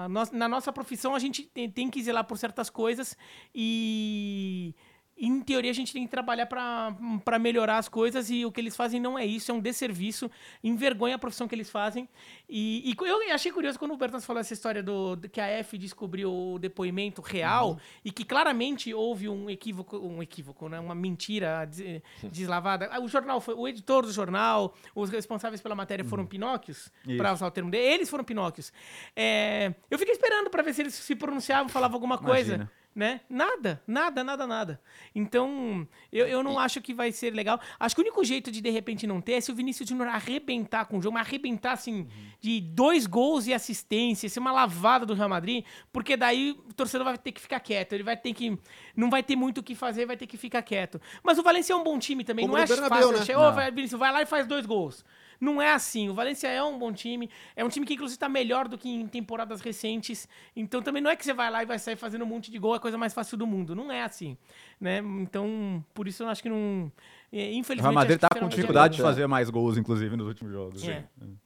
nós, na nossa profissão a gente tem, tem que zelar por certas coisas e em teoria, a gente tem que trabalhar para melhorar as coisas e o que eles fazem não é isso, é um desserviço, envergonha a profissão que eles fazem. E, e eu achei curioso quando o Bertans falou essa história do, que a F descobriu o depoimento real uhum. e que claramente houve um equívoco, um equívoco, né? uma mentira des, deslavada. O jornal foi, o editor do jornal, os responsáveis pela matéria foram uhum. Pinóquios, para usar o termo dele, eles foram Pinóquios. É, eu fiquei esperando para ver se eles se pronunciavam, falavam alguma coisa. Né? Nada, nada, nada, nada. Então, eu, eu não acho que vai ser legal. Acho que o único jeito de de repente não ter é se o Vinícius Júnior arrebentar com o jogo, mas arrebentar assim, uhum. de dois gols e assistência, ser uma lavada do Real Madrid, porque daí o torcedor vai ter que ficar quieto, ele vai ter que. Não vai ter muito o que fazer, vai ter que ficar quieto. Mas o Valencia é um bom time também, Como não é Bernabéu, fácil. Né? Né? Vinícius, vai lá e faz dois gols. Não é assim. O Valência é um bom time. É um time que, inclusive, está melhor do que em temporadas recentes. Então, também não é que você vai lá e vai sair fazendo um monte de gol, é a coisa mais fácil do mundo. Não é assim. Né? Então, por isso eu acho que não. É, infelizmente. O Real Madrid tá com dificuldade de fazer mais gols, inclusive, nos últimos jogos. É. É,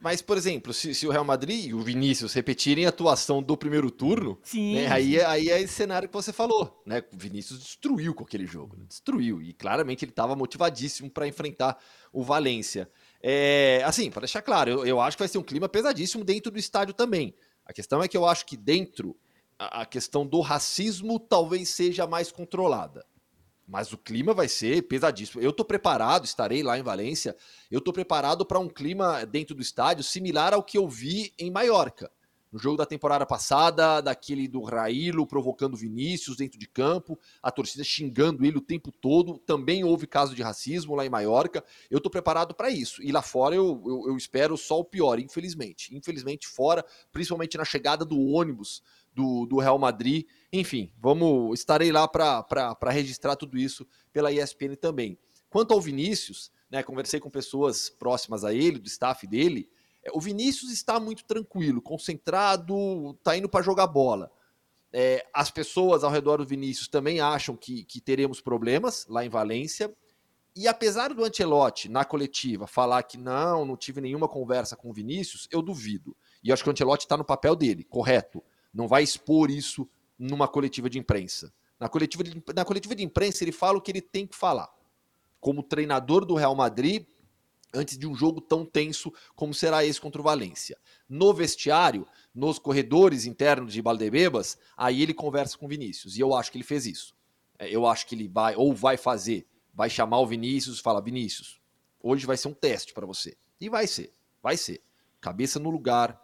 mas, por exemplo, se, se, o Real Madrid e o Vinícius repetirem a atuação do primeiro turno, né, aí, é, aí é esse cenário que você falou. Né? O Vinícius destruiu com aquele jogo, né? destruiu. E claramente ele estava motivadíssimo para enfrentar o Valência. É, assim, para deixar claro, eu, eu, acho que vai ser um clima pesadíssimo dentro do estádio também. A questão é que eu acho que dentro a, a questão do racismo talvez seja mais controlada. Mas o clima vai ser pesadíssimo. Eu estou preparado, estarei lá em Valência. Eu estou preparado para um clima dentro do estádio similar ao que eu vi em Maiorca. No jogo da temporada passada, daquele do Raílo provocando Vinícius dentro de campo, a torcida xingando ele o tempo todo. Também houve caso de racismo lá em Maiorca. Eu estou preparado para isso. E lá fora eu, eu, eu espero só o pior, infelizmente. Infelizmente, fora, principalmente na chegada do ônibus do, do Real Madrid. Enfim, vamos estarei lá para registrar tudo isso pela ESPN também. Quanto ao Vinícius, né, conversei com pessoas próximas a ele, do staff dele. É, o Vinícius está muito tranquilo, concentrado, está indo para jogar bola. É, as pessoas ao redor do Vinícius também acham que, que teremos problemas lá em Valência. E apesar do Ancelotti, na coletiva, falar que não, não tive nenhuma conversa com o Vinícius, eu duvido. E acho que o Ancelotti está no papel dele, correto não vai expor isso numa coletiva de imprensa. Na coletiva de, na coletiva de imprensa, ele fala o que ele tem que falar. Como treinador do Real Madrid, antes de um jogo tão tenso como será esse contra o Valência. No vestiário, nos corredores internos de Baldebebas, aí ele conversa com o Vinícius. E eu acho que ele fez isso. É, eu acho que ele vai, ou vai fazer, vai chamar o Vinícius e falar: Vinícius, hoje vai ser um teste para você. E vai ser, vai ser. Cabeça no lugar,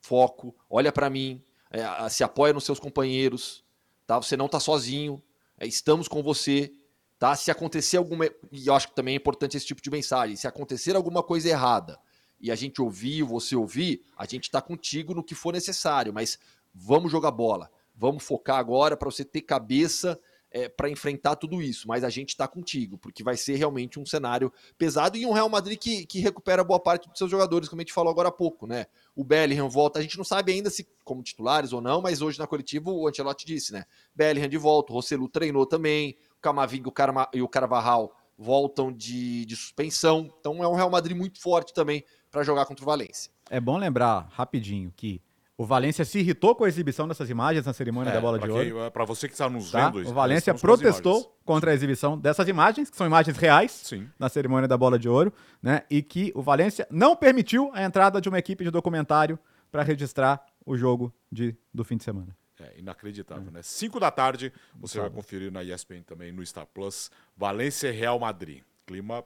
foco, olha para mim, é, se apoia nos seus companheiros, tá? Você não está sozinho, é, estamos com você, tá? Se acontecer alguma, e eu acho que também é importante esse tipo de mensagem, se acontecer alguma coisa errada e a gente ouvir, você ouvir, a gente está contigo no que for necessário, mas vamos jogar bola, vamos focar agora para você ter cabeça é, para enfrentar tudo isso, mas a gente está contigo, porque vai ser realmente um cenário pesado e um Real Madrid que, que recupera boa parte dos seus jogadores, como a gente falou agora há pouco, né? O Bellingham volta, a gente não sabe ainda se como titulares ou não, mas hoje na coletiva o Ancelotti disse, né? Bellingham de volta, o Rossellu treinou também, o Camavinga e o Carvajal voltam de, de suspensão, então é um Real Madrid muito forte também para jogar contra o Valência. É bom lembrar rapidinho que o Valência se irritou com a exibição dessas imagens na cerimônia é, da bola de ouro. É, Para você que está nos tá? vendo, o Valência protestou contra a exibição dessas imagens, que são imagens reais Sim. na cerimônia da bola de ouro, né? E que o Valência não permitiu a entrada de uma equipe de documentário para registrar o jogo de, do fim de semana. É inacreditável, né? 5 da tarde, você vai conferir na ESPN também no Star Plus, Valência Real Madrid. Clima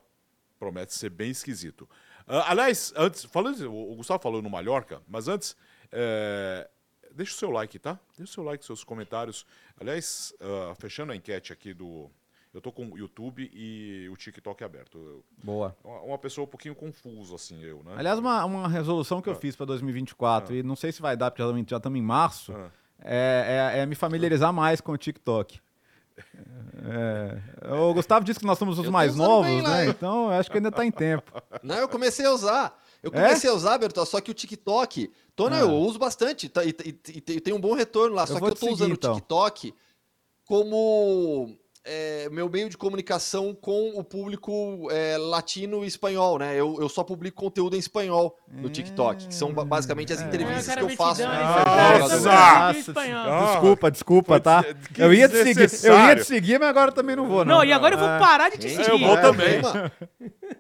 promete ser bem esquisito. Uh, aliás, antes, falando, o Gustavo falou no Mallorca, mas antes, é, deixa o seu like, tá? Deixa o seu like, seus comentários. Aliás, uh, fechando a enquete aqui do. Eu tô com o YouTube e o TikTok aberto. Boa. Uma pessoa um pouquinho confusa, assim, eu, né? Aliás, uma, uma resolução que ah. eu fiz para 2024, ah. e não sei se vai dar, porque já estamos em março, ah. é, é, é, me familiarizar mais com o TikTok. É, o Gustavo disse que nós somos os mais novos, né? Então, acho que ainda está em tempo. Não, eu comecei a usar. Eu comecei é? a usar, Bertol, só que o TikTok. Tô, ah. Eu uso bastante tá, e, e, e, tem um bom retorno lá. Eu só que eu tô seguir, usando então. o TikTok como é, meu meio de comunicação com o público é, latino e espanhol, né? Eu, eu só publico conteúdo em espanhol no TikTok, que são basicamente as é. entrevistas que eu faço. Nossa! Desculpa, desculpa, tá? Eu ia te seguir, eu ia te seguir, mas agora também não vou, não. Não, e agora eu vou parar de te seguir. Eu vou também.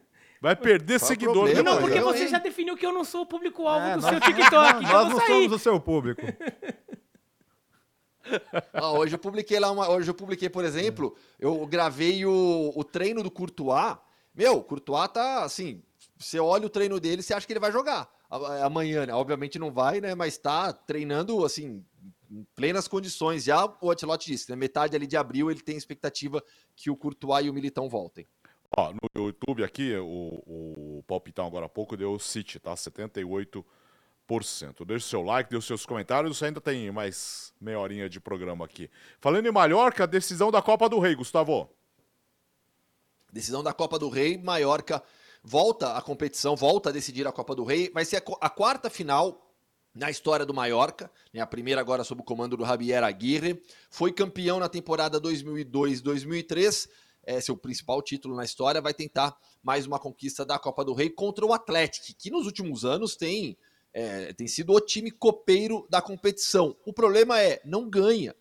Vai perder Qual seguidor. Problema, não, porque você já definiu que eu não sou o público-alvo é, do nós, seu TikTok. Não, nós não somos o seu público. ah, hoje eu publiquei lá uma. Hoje eu publiquei, por exemplo, eu gravei o, o treino do Courtois. Meu, o Courtois tá assim. Você olha o treino dele, você acha que ele vai jogar amanhã, né? Obviamente não vai, né? Mas tá treinando assim, em plenas condições. Já o Ancelotti disse, na né? metade ali de abril ele tem expectativa que o Courtois e o Militão voltem. Ó, no YouTube aqui, o, o palpitão agora há pouco deu City, tá? 78%. Deixe seu like, os seus comentários. Ainda tem mais meia horinha de programa aqui. Falando em Mallorca, decisão da Copa do Rei, Gustavo. Decisão da Copa do Rei, Mallorca volta à competição, volta a decidir a Copa do Rei. Vai ser a, a quarta final na história do Mallorca, né, a primeira agora sob o comando do Javier Aguirre. Foi campeão na temporada 2002-2003 é, seu principal título na história, vai tentar mais uma conquista da Copa do Rei contra o Atlético, que nos últimos anos tem, é, tem sido o time copeiro da competição. O problema é, não ganha.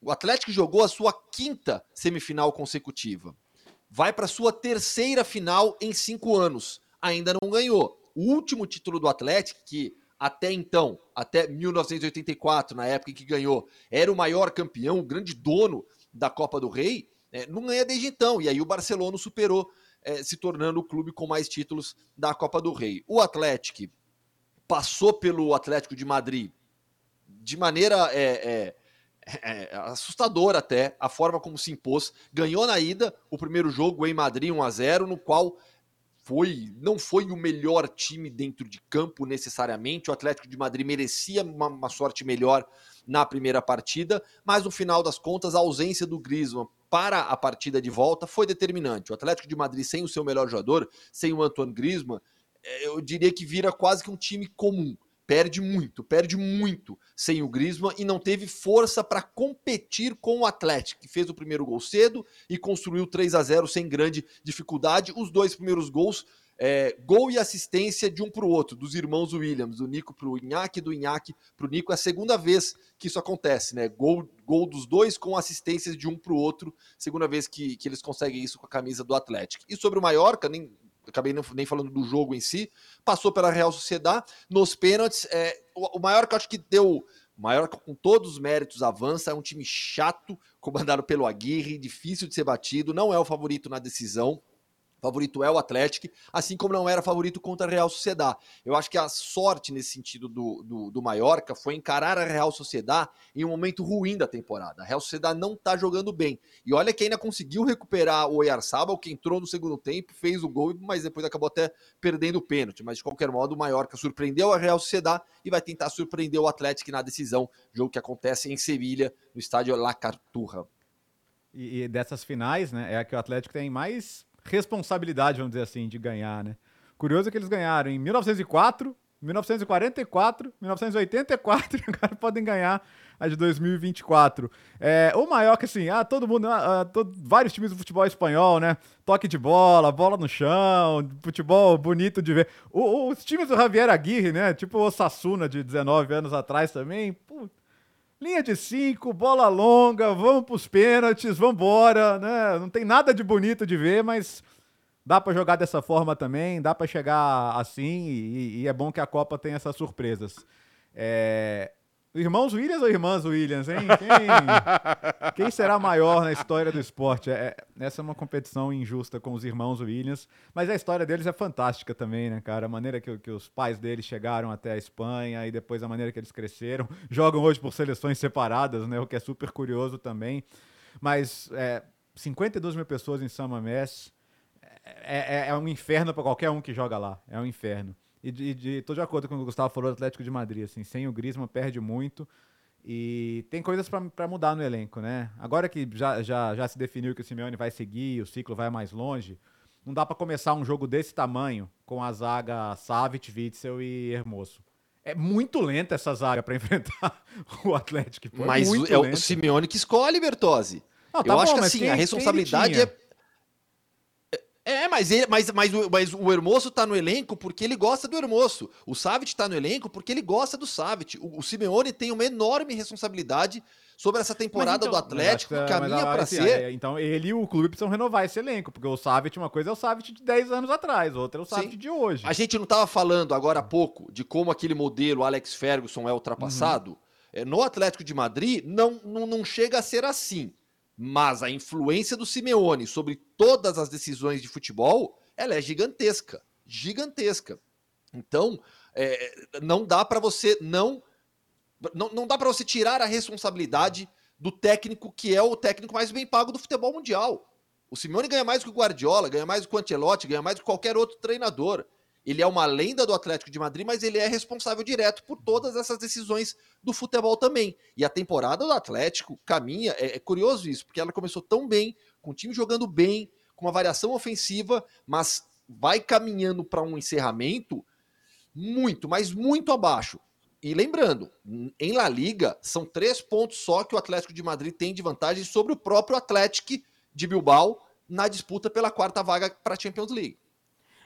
O Atlético jogou a sua quinta semifinal consecutiva. Vai para sua terceira final em cinco anos. Ainda não ganhou. O último título do Atlético, que até então, até 1984, na época em que ganhou, era o maior campeão, o grande dono da Copa do Rei, é, não ganha desde então. E aí o Barcelona superou, é, se tornando o clube com mais títulos da Copa do Rei. O Atlético passou pelo Atlético de Madrid de maneira é, é, é, assustadora até a forma como se impôs. Ganhou na ida o primeiro jogo em Madrid 1 a 0 no qual foi não foi o melhor time dentro de campo necessariamente. O Atlético de Madrid merecia uma, uma sorte melhor na primeira partida, mas no final das contas a ausência do Griezmann para a partida de volta foi determinante. O Atlético de Madrid sem o seu melhor jogador, sem o Antoine Griezmann, é, eu diria que vira quase que um time comum. Perde muito, perde muito sem o Griezmann e não teve força para competir com o Atlético, que fez o primeiro gol cedo e construiu 3 a 0 sem grande dificuldade. Os dois primeiros gols é, gol e assistência de um para o outro, dos irmãos Williams, do Nico para o Inhaque, do Inhaque para o Nico. É a segunda vez que isso acontece, né? Gol, gol dos dois com assistências de um para o outro, segunda vez que, que eles conseguem isso com a camisa do Atlético. E sobre o Mallorca, nem, acabei nem falando do jogo em si, passou pela Real Sociedade. Nos pênaltis, é, o, o Mallorca acho que deu. Mallorca, com todos os méritos, avança. É um time chato, comandado pelo Aguirre, difícil de ser batido, não é o favorito na decisão favorito é o Atlético, assim como não era favorito contra a Real Sociedade. Eu acho que a sorte nesse sentido do, do, do Mallorca foi encarar a Real Sociedade em um momento ruim da temporada. A Real Sociedade não está jogando bem. E olha que ainda conseguiu recuperar o Oyarzabal, que entrou no segundo tempo, fez o gol, mas depois acabou até perdendo o pênalti. Mas de qualquer modo, o Mallorca surpreendeu a Real Sociedade e vai tentar surpreender o Atlético na decisão, jogo que acontece em Sevilha, no estádio La Carturra. E, e dessas finais, né, é a que o Atlético tem mais responsabilidade, vamos dizer assim, de ganhar, né? Curioso é que eles ganharam em 1904, 1944, 1984 e agora podem ganhar a de 2024. É, o maior que assim, ah, todo mundo, ah, ah, todo, vários times do futebol espanhol, né? Toque de bola, bola no chão, futebol bonito de ver. O, os times do Javier Aguirre, né? Tipo o Sassuna de 19 anos atrás também, pô, linha de 5, bola longa, vamos pros pênaltis, vambora, né? Não tem nada de bonito de ver, mas dá para jogar dessa forma também, dá para chegar assim e, e, é bom que a Copa tenha essas surpresas. É, Irmãos Williams ou irmãs Williams, hein? Quem, quem, será maior na história do esporte? É, essa é uma competição injusta com os irmãos Williams, mas a história deles é fantástica também, né, cara? A maneira que, que os pais deles chegaram até a Espanha e depois a maneira que eles cresceram. Jogam hoje por seleções separadas, né? O que é super curioso também. Mas é, 52 mil pessoas em São Mamés é, é, é um inferno para qualquer um que joga lá. É um inferno. E de, de, tô de acordo com o que o Gustavo falou do Atlético de Madrid, assim, sem o Griezmann perde muito. E tem coisas para mudar no elenco, né? Agora que já, já, já se definiu que o Simeone vai seguir, o ciclo vai mais longe, não dá para começar um jogo desse tamanho com a zaga Savic, Witzel e Hermoso. É muito lenta essa zaga para enfrentar o Atlético. Pô, mas é, é o Simeone que escolhe, Bertozzi. Não, tá Eu bom, acho que assim, a responsabilidade é é, mas, ele, mas, mas, o, mas o Hermoso tá no elenco porque ele gosta do Hermoso. O Savic tá no elenco porque ele gosta do Savic. O, o Simeone tem uma enorme responsabilidade sobre essa temporada então, do Atlético, que caminha para assim, ser. É, então ele e o clube precisam renovar esse elenco, porque o Savic, uma coisa é o Savic de 10 anos atrás, outra é o Savic Sim. de hoje. A gente não tava falando agora há pouco de como aquele modelo Alex Ferguson é ultrapassado. Uhum. É, no Atlético de Madrid, não, não, não chega a ser assim. Mas a influência do Simeone sobre todas as decisões de futebol, ela é gigantesca, gigantesca. Então, é, não dá para você não, não não dá para você tirar a responsabilidade do técnico que é o técnico mais bem pago do futebol mundial. O Simeone ganha mais que o Guardiola, ganha mais que o Ancelotti, ganha mais que qualquer outro treinador. Ele é uma lenda do Atlético de Madrid, mas ele é responsável direto por todas essas decisões do futebol também. E a temporada do Atlético caminha, é, é curioso isso, porque ela começou tão bem, com o time jogando bem, com uma variação ofensiva, mas vai caminhando para um encerramento muito, mas muito abaixo. E lembrando, em La Liga, são três pontos só que o Atlético de Madrid tem de vantagem sobre o próprio Atlético de Bilbao na disputa pela quarta vaga para a Champions League.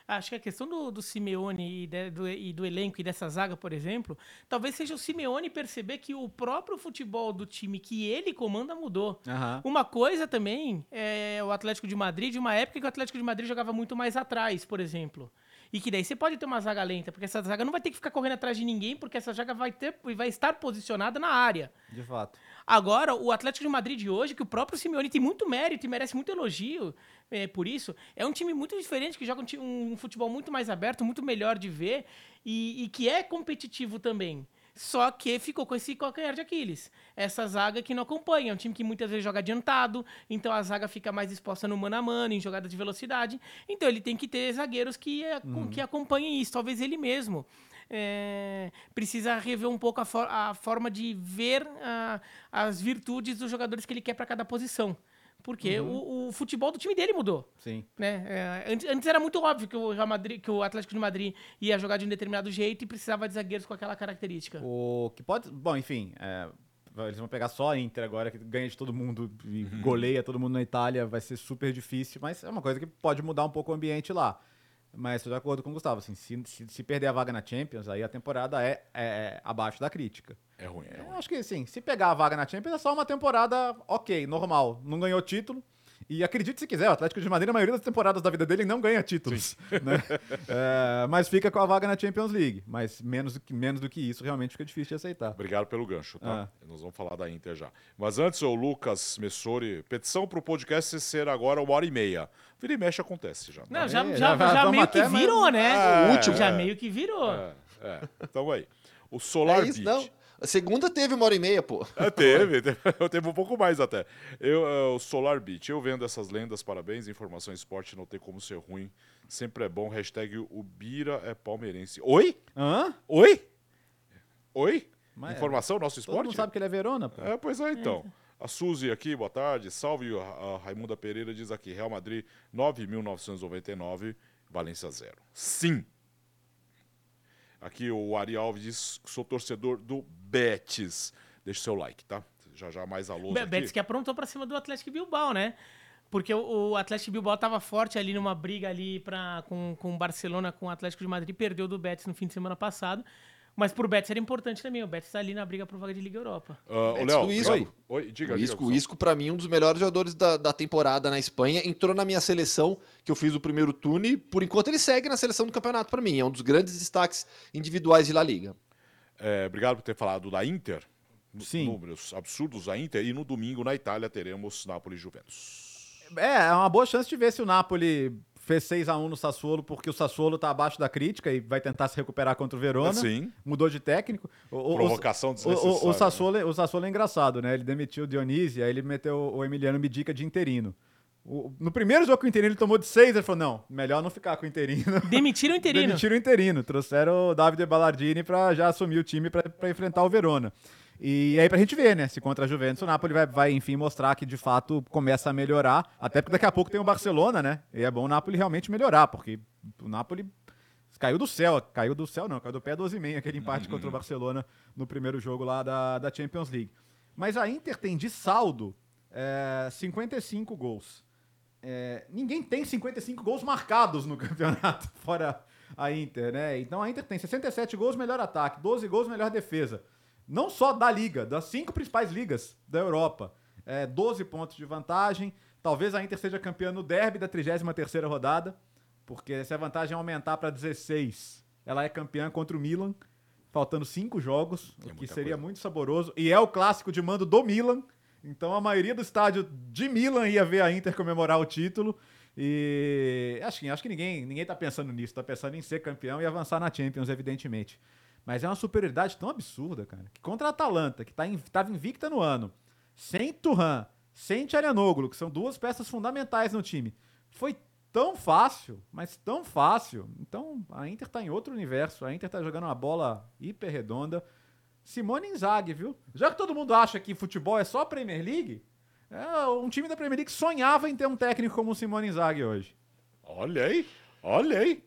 Acho que a questão do, do Simeone e, de, do, e do elenco e dessa zaga, por exemplo, talvez seja o Simeone perceber que o próprio futebol do time que ele comanda mudou. Uhum. Uma coisa também é o Atlético de Madrid, de uma época que o Atlético de Madrid jogava muito mais atrás, por exemplo. E que daí você pode ter uma zaga lenta, porque essa zaga não vai ter que ficar correndo atrás de ninguém, porque essa zaga vai, ter, vai estar posicionada na área. De fato. Agora, o Atlético de Madrid de hoje, que o próprio Simeone tem muito mérito e merece muito elogio é, por isso, é um time muito diferente, que joga um, um futebol muito mais aberto, muito melhor de ver e, e que é competitivo também. Só que ficou com esse calcanhar de Aquiles. Essa zaga que não acompanha. É um time que muitas vezes joga adiantado, então a zaga fica mais exposta no mano a mano, em jogada de velocidade. Então ele tem que ter zagueiros que, uhum. que acompanhem isso. Talvez ele mesmo. É, precisa rever um pouco a, for a forma de ver a, as virtudes dos jogadores que ele quer para cada posição. Porque uhum. o, o, futebol do time dele mudou. Sim. Né? É, antes, antes, era muito óbvio que o, Real Madrid, que o Atlético de Madrid ia jogar de um determinado jeito e precisava de zagueiros com aquela característica. O que pode. Bom, enfim. É, eles vão pegar só a Inter agora, que ganha de todo mundo e uhum. goleia todo mundo na Itália. Vai ser super difícil, mas é uma coisa que pode mudar um pouco o ambiente lá. Mas estou de acordo com o Gustavo. Assim, se, se, se, perder a vaga na Champions, aí a temporada é, é, é abaixo da crítica. É ruim, é ruim. Acho que sim. Se pegar a vaga na Champions, é só uma temporada ok, normal. Não ganhou título. E acredite se quiser, o Atlético de Madrid, na maioria das temporadas da vida dele, não ganha títulos. Né? é, mas fica com a vaga na Champions League. Mas menos do que, menos do que isso, realmente fica difícil de aceitar. Obrigado pelo gancho, tá? É. Nós vamos falar da Inter já. Mas antes, o Lucas Messori, petição para o podcast ser agora uma hora e meia. Vira e mexe acontece já. Não, já, é, já, já, já meio que virou, né? É, o último. Já meio que virou. É, é. Então aí. O Solar é isso, Beach. Não. A segunda teve uma hora e meia, pô. É, teve, teve, teve um pouco mais até. Eu, uh, o Solar Beach, eu vendo essas lendas, parabéns. Informação esporte não tem como ser ruim. Sempre é bom. Hashtag o Bira é palmeirense. Oi? Hã? Oi? Oi? Mas Informação, é, nosso esporte? Todo mundo sabe que ele é Verona, pô. É, pois é, então. A Suzy aqui, boa tarde. Salve, a Raimunda Pereira diz aqui, Real Madrid 9.999, Valência 0. Sim, Aqui o Ari Alves diz que sou torcedor do Betis. Deixa o seu like, tá? Já já mais alô. Betis que aprontou para cima do Atlético Bilbao, né? Porque o, o Atlético Bilbao estava forte ali numa briga ali pra, com, com o Barcelona, com o Atlético de Madrid, perdeu do Betis no fim de semana passado. Mas pro Betis era importante também. O Betis tá ali na briga pro vaga de Liga Europa. Uh, o Léo, Isco. Oi. Oi, diga, o Isco, diga, o Isco para mim, um dos melhores jogadores da, da temporada na Espanha. Entrou na minha seleção, que eu fiz o primeiro turno, e por enquanto ele segue na seleção do campeonato para mim. É um dos grandes destaques individuais de La Liga. É, obrigado por ter falado da Inter. Sim. Números absurdos da Inter. E no domingo, na Itália, teremos Napoli e Juventus. É, é uma boa chance de ver se o Napoli fez 6 a 1 no Sassuolo porque o Sassuolo está abaixo da crítica e vai tentar se recuperar contra o Verona. Sim. Mudou de técnico. O, Provocação o, o, o, Sassuolo, né? o Sassuolo é engraçado, né? Ele demitiu o Dionísio, aí ele meteu o Emiliano Midica de interino. O, no primeiro jogo com o interino ele tomou de 6, ele falou, não, melhor não ficar com o interino. Demitiram o interino. Demitiram o interino. Trouxeram o Davide Ballardini para já assumir o time para enfrentar o Verona. E aí pra gente ver, né? Se contra a Juventus o Napoli vai, vai, enfim, mostrar que de fato começa a melhorar. Até porque daqui a pouco tem o Barcelona, né? E é bom o Napoli realmente melhorar, porque o Napoli caiu do céu. Caiu do céu, não, caiu do pé 12,5 aquele empate uhum. contra o Barcelona no primeiro jogo lá da, da Champions League. Mas a Inter tem de saldo é, 55 gols. É, ninguém tem 55 gols marcados no campeonato, fora a Inter, né? Então a Inter tem 67 gols, melhor ataque, 12 gols, melhor defesa não só da liga, das cinco principais ligas da Europa. É, 12 pontos de vantagem. Talvez a Inter seja campeã no derby da 33ª rodada, porque se a vantagem aumentar para 16, ela é campeã contra o Milan, faltando cinco jogos, é o que seria coisa. muito saboroso. E é o clássico de mando do Milan, então a maioria do estádio de Milan ia ver a Inter comemorar o título. E acho que, acho que ninguém, ninguém tá pensando nisso, tá pensando em ser campeão e avançar na Champions, evidentemente. Mas é uma superioridade tão absurda, cara, que contra a Atalanta, que tá estava invicta no ano, sem Turhan, sem Tcharianoglu, que são duas peças fundamentais no time, foi tão fácil, mas tão fácil. Então a Inter tá em outro universo, a Inter tá jogando uma bola hiper redonda. Simone Inzaghi, viu? Já que todo mundo acha que futebol é só Premier League, é, um time da Premier League sonhava em ter um técnico como o Simone Inzaghi hoje. Olha aí, olha aí.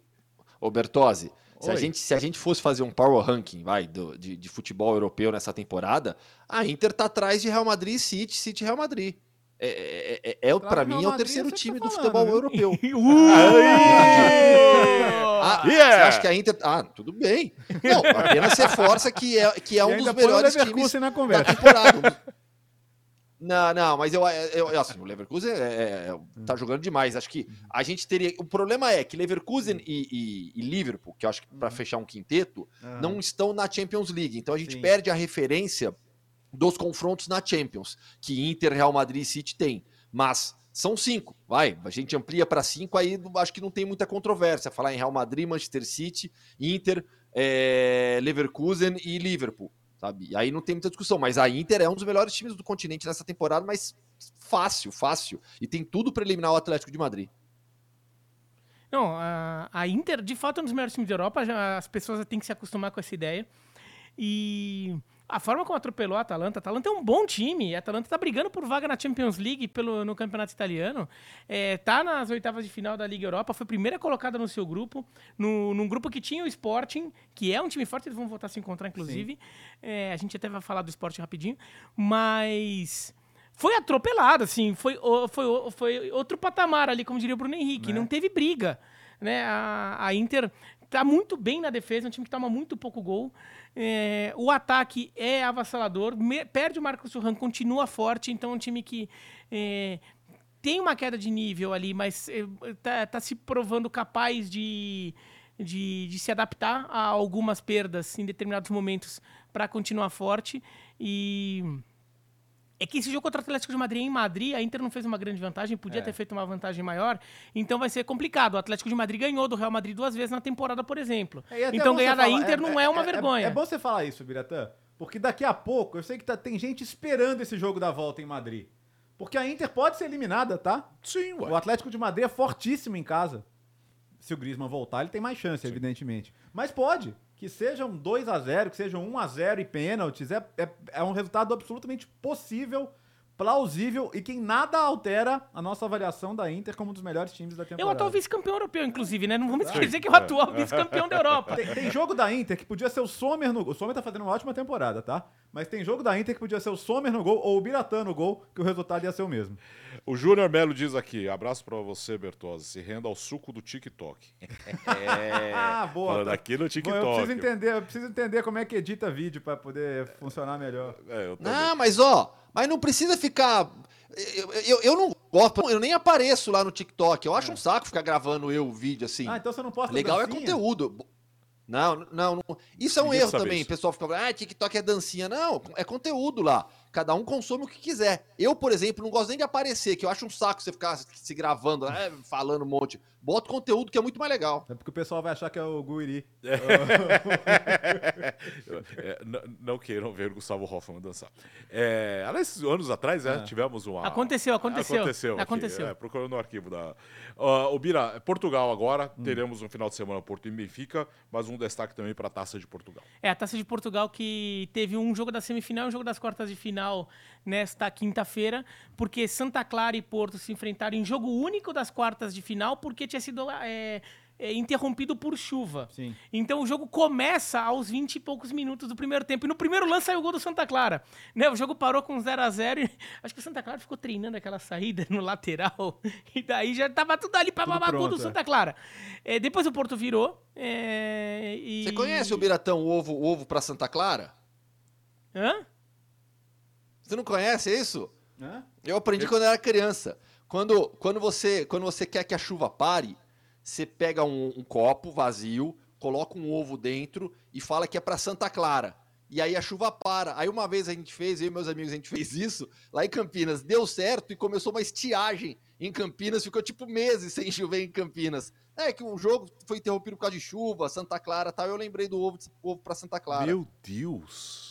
Ô Bertozzi, se a, gente, se a gente fosse fazer um power ranking vai, do, de, de futebol europeu nessa temporada, a Inter tá atrás de Real Madrid, City, City Real Madrid. É, é, é, é para mim é o terceiro time tá do futebol viu? europeu. ah, yeah. Você acha que a Inter. Ah, tudo bem. Não, apenas reforça que é, que é um dos melhores times na conversa. da temporada. Não, não, mas eu, eu, assim, o Leverkusen é, é, é tá jogando demais. Acho que a gente teria. O problema é que Leverkusen e, e, e Liverpool, que eu acho que para uhum. fechar um quinteto, uhum. não estão na Champions League. Então a gente Sim. perde a referência dos confrontos na Champions, que Inter, Real Madrid e City tem. Mas são cinco, vai. A gente amplia para cinco, aí acho que não tem muita controvérsia. Falar em Real Madrid, Manchester City, Inter, é, Leverkusen e Liverpool. Sabe? E aí não tem muita discussão, mas a Inter é um dos melhores times do continente nessa temporada, mas fácil, fácil. E tem tudo para eliminar o Atlético de Madrid. Não, a, a Inter, de fato, é um dos melhores times da Europa. Já, as pessoas têm que se acostumar com essa ideia. E a forma como atropelou a Atalanta, a Atalanta é um bom time. A Atalanta tá brigando por vaga na Champions League pelo, no campeonato italiano. É, tá nas oitavas de final da Liga Europa, foi primeira colocada no seu grupo, no, num grupo que tinha o Sporting, que é um time forte, eles vão voltar a se encontrar, inclusive. É, a gente até vai falar do Sporting rapidinho, mas foi atropelado, assim, foi, foi, foi outro patamar ali, como diria o Bruno Henrique, Né? não teve briga. Né? A, a Inter tá muito bem na defesa, é um time que toma muito pouco gol. É, o ataque é avassalador, me- perde o Marcos Thuram, continua forte, então é um time que é, tem uma queda de nível ali, mas é, tá, tá se provando capaz de, de, de se adaptar a algumas perdas em determinados momentos para continuar forte. E é que esse jogo contra o Atlético de Madrid é em Madrid, a Inter não fez uma grande vantagem, podia É. ter feito uma vantagem maior, então vai ser complicado. O Atlético de Madrid ganhou do Real Madrid duas vezes na temporada, por exemplo. É, então ganhar da Inter não é, uma vergonha. É, bom você falar isso, Biratã, porque daqui a pouco eu sei que tá- tem gente esperando esse jogo da volta em Madrid. Porque a Inter pode ser eliminada, tá? Sim, O ué. Atlético de Madrid é fortíssimo em casa. Se o Griezmann voltar, ele tem mais chance, evidentemente. Mas pode. Que seja um 2 a 0 que seja um 1 a 0 e pênaltis. É, é, é um resultado absolutamente possível, plausível e que em nada altera a nossa avaliação da Inter como um dos melhores times da É o temporada. atual vice-campeão europeu, inclusive, né? Não vamos esquecer que é o é, atual vice-campeão da Europa. Tem, tem jogo da Inter que podia ser o Sommer no. O Sommer tá fazendo uma ótima temporada, tá? Mas tem jogo da Inter que podia ser o Sommer no gol ou o Biratã no gol, que o resultado ia ser o mesmo. O Júnior Melo diz aqui: abraço pra você, Bertozzi. Se renda ao suco do TikTok. Ah, boa. Falando tá. aqui no Bom, TikTok. eu preciso entender, eu preciso entender como é que edita vídeo pra poder funcionar melhor. É. Não, mas ó, mas não precisa ficar. Eu, eu, eu não gosto, eu nem apareço lá no TikTok. Eu acho um saco ficar gravando eu o vídeo assim. Ah, então você não posta Legal é dancinha? conteúdo. Não, não, não. Isso é um erro também. isso. O pessoal fica falando, ah, TikTok é dancinha. Não, é conteúdo lá. Cada um consome o que quiser. Eu, por exemplo, não gosto nem de aparecer, que eu acho um saco você ficar se gravando, né, falando um monte. Bota conteúdo que é muito mais legal. É porque o pessoal vai achar que é o Guiri. É, n- não queiram ver o Gustavo Hoffmann dançar. É, aliás, anos atrás, né, É. tivemos uma. Aconteceu, aconteceu. Aconteceu. aqui, Aconteceu. é, procurando no arquivo da. Ó, o Bira, Portugal agora. Teremos um final de semana Porto e Benfica, mas um destaque também para a taça de Portugal. É, a Taça de Portugal que teve um jogo da semifinal e um jogo das quartas de final nesta quinta-feira, porque Santa Clara e Porto se enfrentaram em jogo único das quartas de final, porque tinha sido é, é, interrompido por chuva. Sim. Então o jogo começa aos 20 e poucos minutos do primeiro tempo. E no primeiro lance saiu o gol do Santa Clara. Né? O jogo parou com 0 a 0 e acho que o Santa Clara ficou treinando aquela saída no lateral. E daí já tava tudo ali pra Tudo babacu do é. Santa Clara. É, depois o Porto virou. é, e... Você conhece o Biratão, o ovo, o ovo pra Santa Clara? Hã? Você não conhece isso? Hã? Eu aprendi quando eu era criança. Quando, quando, você, quando você quer que a chuva pare, você pega um, um copo vazio, coloca um ovo dentro e fala que é pra Santa Clara. E aí a chuva para. Aí uma vez a gente fez, eu e meus amigos, a gente fez isso lá em Campinas. Deu certo e começou uma estiagem em Campinas. Ficou tipo meses sem chover em Campinas. É que o jogo foi interrompido por causa de chuva, Santa Clara e tal. Eu lembrei do ovo, ovo pra Santa Clara. Meu Deus!